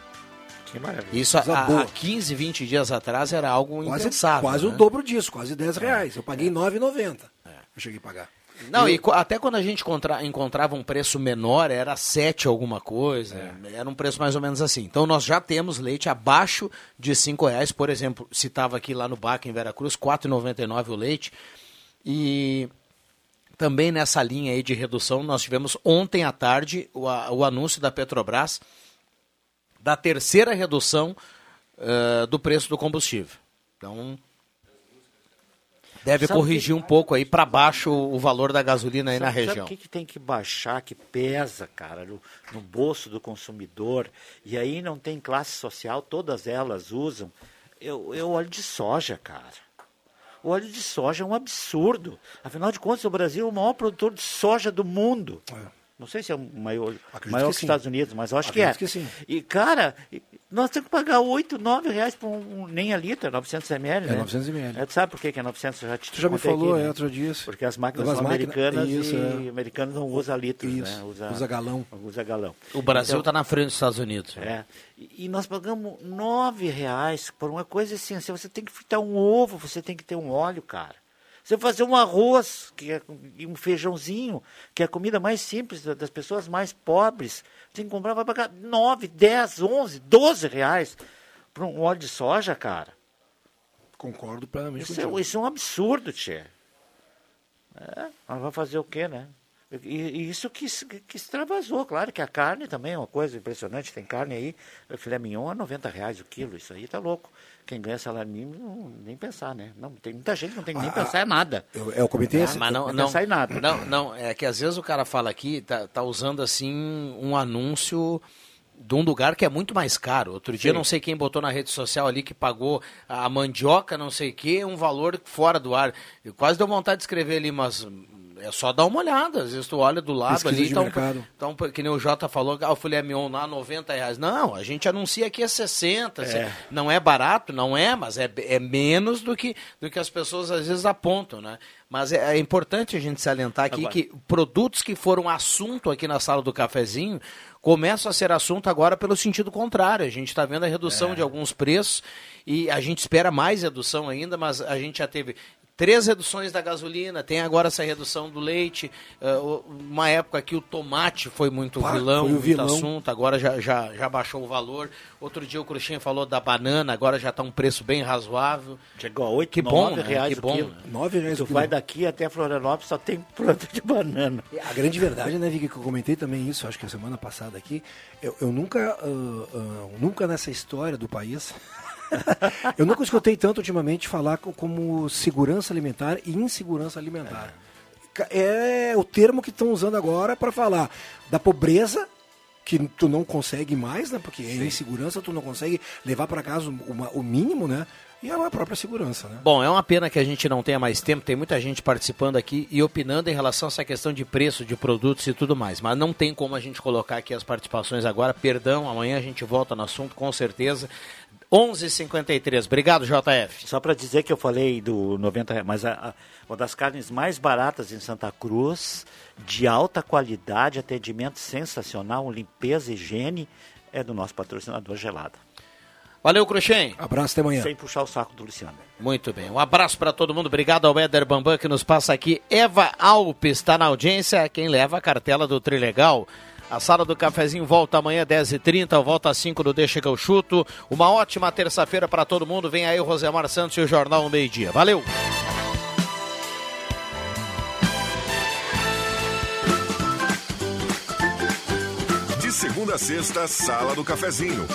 Que maravilha. Isso há, boa. há 15, 20 dias atrás era algo Quase, impensável. quase né? o dobro disso, quase 10 reais. Eu paguei R$ 9,90. Eu cheguei a pagar. Não, E e até quando a gente encontra- encontrava um preço menor, era 7 alguma coisa, É. era um preço mais ou menos assim. Então nós já temos leite abaixo de 5 reais, por exemplo, se estava aqui lá no Baca, em Veracruz, R$ 4,99 o leite. E também nessa linha aí de redução, nós tivemos ontem à tarde o, o anúncio da Petrobras da terceira redução eh, do preço do combustível. Então, deve Sabe corrigir um pouco aí para baixo o valor da gasolina aí na Sabe- região. Sabe o que, que tem que baixar, que pesa, cara, no, no bolso do consumidor? E aí não tem classe social, todas elas usam. Eu, eu óleo de soja, cara. O óleo de soja é um absurdo. Afinal de contas, o Brasil é o maior produtor de soja do mundo. Não sei se é o maior, Acredito maior que que os. Estados Unidos, mas eu acho que é. Acredito que sim. E, cara, nós temos que pagar 8, 9 reais por um, um- nem a litro, 900 ml, É, né? 900 ml. É, tu sabe por que que é 900? Eu já te Tu já me falou, aqui, é, né? outro dia. Porque as máquinas Das são máquinas- americanas isso, e é. americanos não usam litros, Isso, né? usa galão. Usa galão. O Brasil Então, está na frente dos Estados Unidos. é. E e nós pagamos nove reais por uma coisa assim, assim, você tem que fritar um ovo, você tem que ter um óleo, cara. Você fazer um arroz que é, e um feijãozinho, que é a comida mais simples da- das pessoas mais pobres, tem que comprar, vai pagar nove, dez, onze, doze reais por um óleo de soja, cara. Concordo plenamente Isso é, isso é um absurdo, Tchê. É, mas vai fazer o quê, né? E, isso que, que extravasou, claro que a carne também é uma coisa impressionante. Tem carne aí, filé mignon a 90 reais o quilo, isso aí tá louco. Quem ganha salário mínimo, não- nem pensar, né? Não, tem muita gente que não tem que nem Ah, pensar em nada. Eu, eu comentei Ah, esse- mas não, não não, pensar em nada. não, não, é que às vezes o cara fala aqui, tá, tá usando assim um anúncio de um lugar que é muito mais caro. Outro dia, Sim. não sei quem botou na rede social ali que pagou a mandioca, não sei o que, um valor fora do ar. Eu quase deu vontade de escrever ali, mas é só dar uma olhada. Às vezes tu olha do lado Pesquisa ali, de então, mercado. então, que nem o Jota falou, ah, o filé mignon lá, 90 reais. Não, a gente anuncia aqui é 60. É. Não é barato, não é, mas é, é menos do que, do que as pessoas às vezes apontam, né? Mas é, é importante a gente salientar aqui Agora- que produtos que foram assunto aqui na sala do cafezinho começam a ser assunto agora pelo sentido contrário. A gente está vendo a redução de alguns preços e a gente espera mais redução ainda, mas a gente já teve três reduções da gasolina, tem agora essa redução do leite. o- uma época que o tomate foi muito Ah, vilão, foi o muito vilão. assunto, agora já, já, já baixou o valor. Outro dia o Cruxinha falou da banana, agora já está um preço bem razoável. Chegou a 8, Que bom, 9 né? reais Que o bom, quilo. né? 9 reais Tu vai daqui até Florianópolis, só tem planta de banana. A grande verdade, né, Vicky, que eu comentei também isso, acho que a semana passada aqui, eu, eu nunca, ah, ah, nunca nessa história do país, eu nunca escutei tanto ultimamente falar co- como segurança alimentar e insegurança alimentar. Ca- É o termo que estão usando agora para falar da pobreza que tu não consegue mais, né? Porque é insegurança, tu não consegue levar para casa o mínimo, né? E a própria segurança, né? Bom, é uma pena que a gente não tenha mais tempo, tem muita gente participando aqui e opinando em relação a essa questão de preço de produtos e tudo mais, mas não tem como a gente colocar aqui as participações agora, perdão, amanhã a gente volta no assunto com certeza. 11:53. Obrigado, JF. Só para dizer que eu falei do 90 reais, mas a, a- uma das carnes mais baratas em Santa Cruz, de alta qualidade, atendimento sensacional, limpeza, higiene, é do nosso patrocinador Gelada. Valeu, Cruxem. Abraço até amanhã. Sem puxar o saco do Luciano. Muito bem. Um abraço para todo mundo. Obrigado ao Éder Bambam que nos passa aqui. Eva Alpes está na audiência. Quem leva a cartela do Trilegal. A sala do cafezinho volta amanhã 10h30, volta às 5 do Deixa que eu chuto. Uma ótima terça-feira para todo mundo. Vem aí o Rosemar Santos e o Jornal ao meio-dia. Valeu! De segunda a sexta, sala do cafezinho.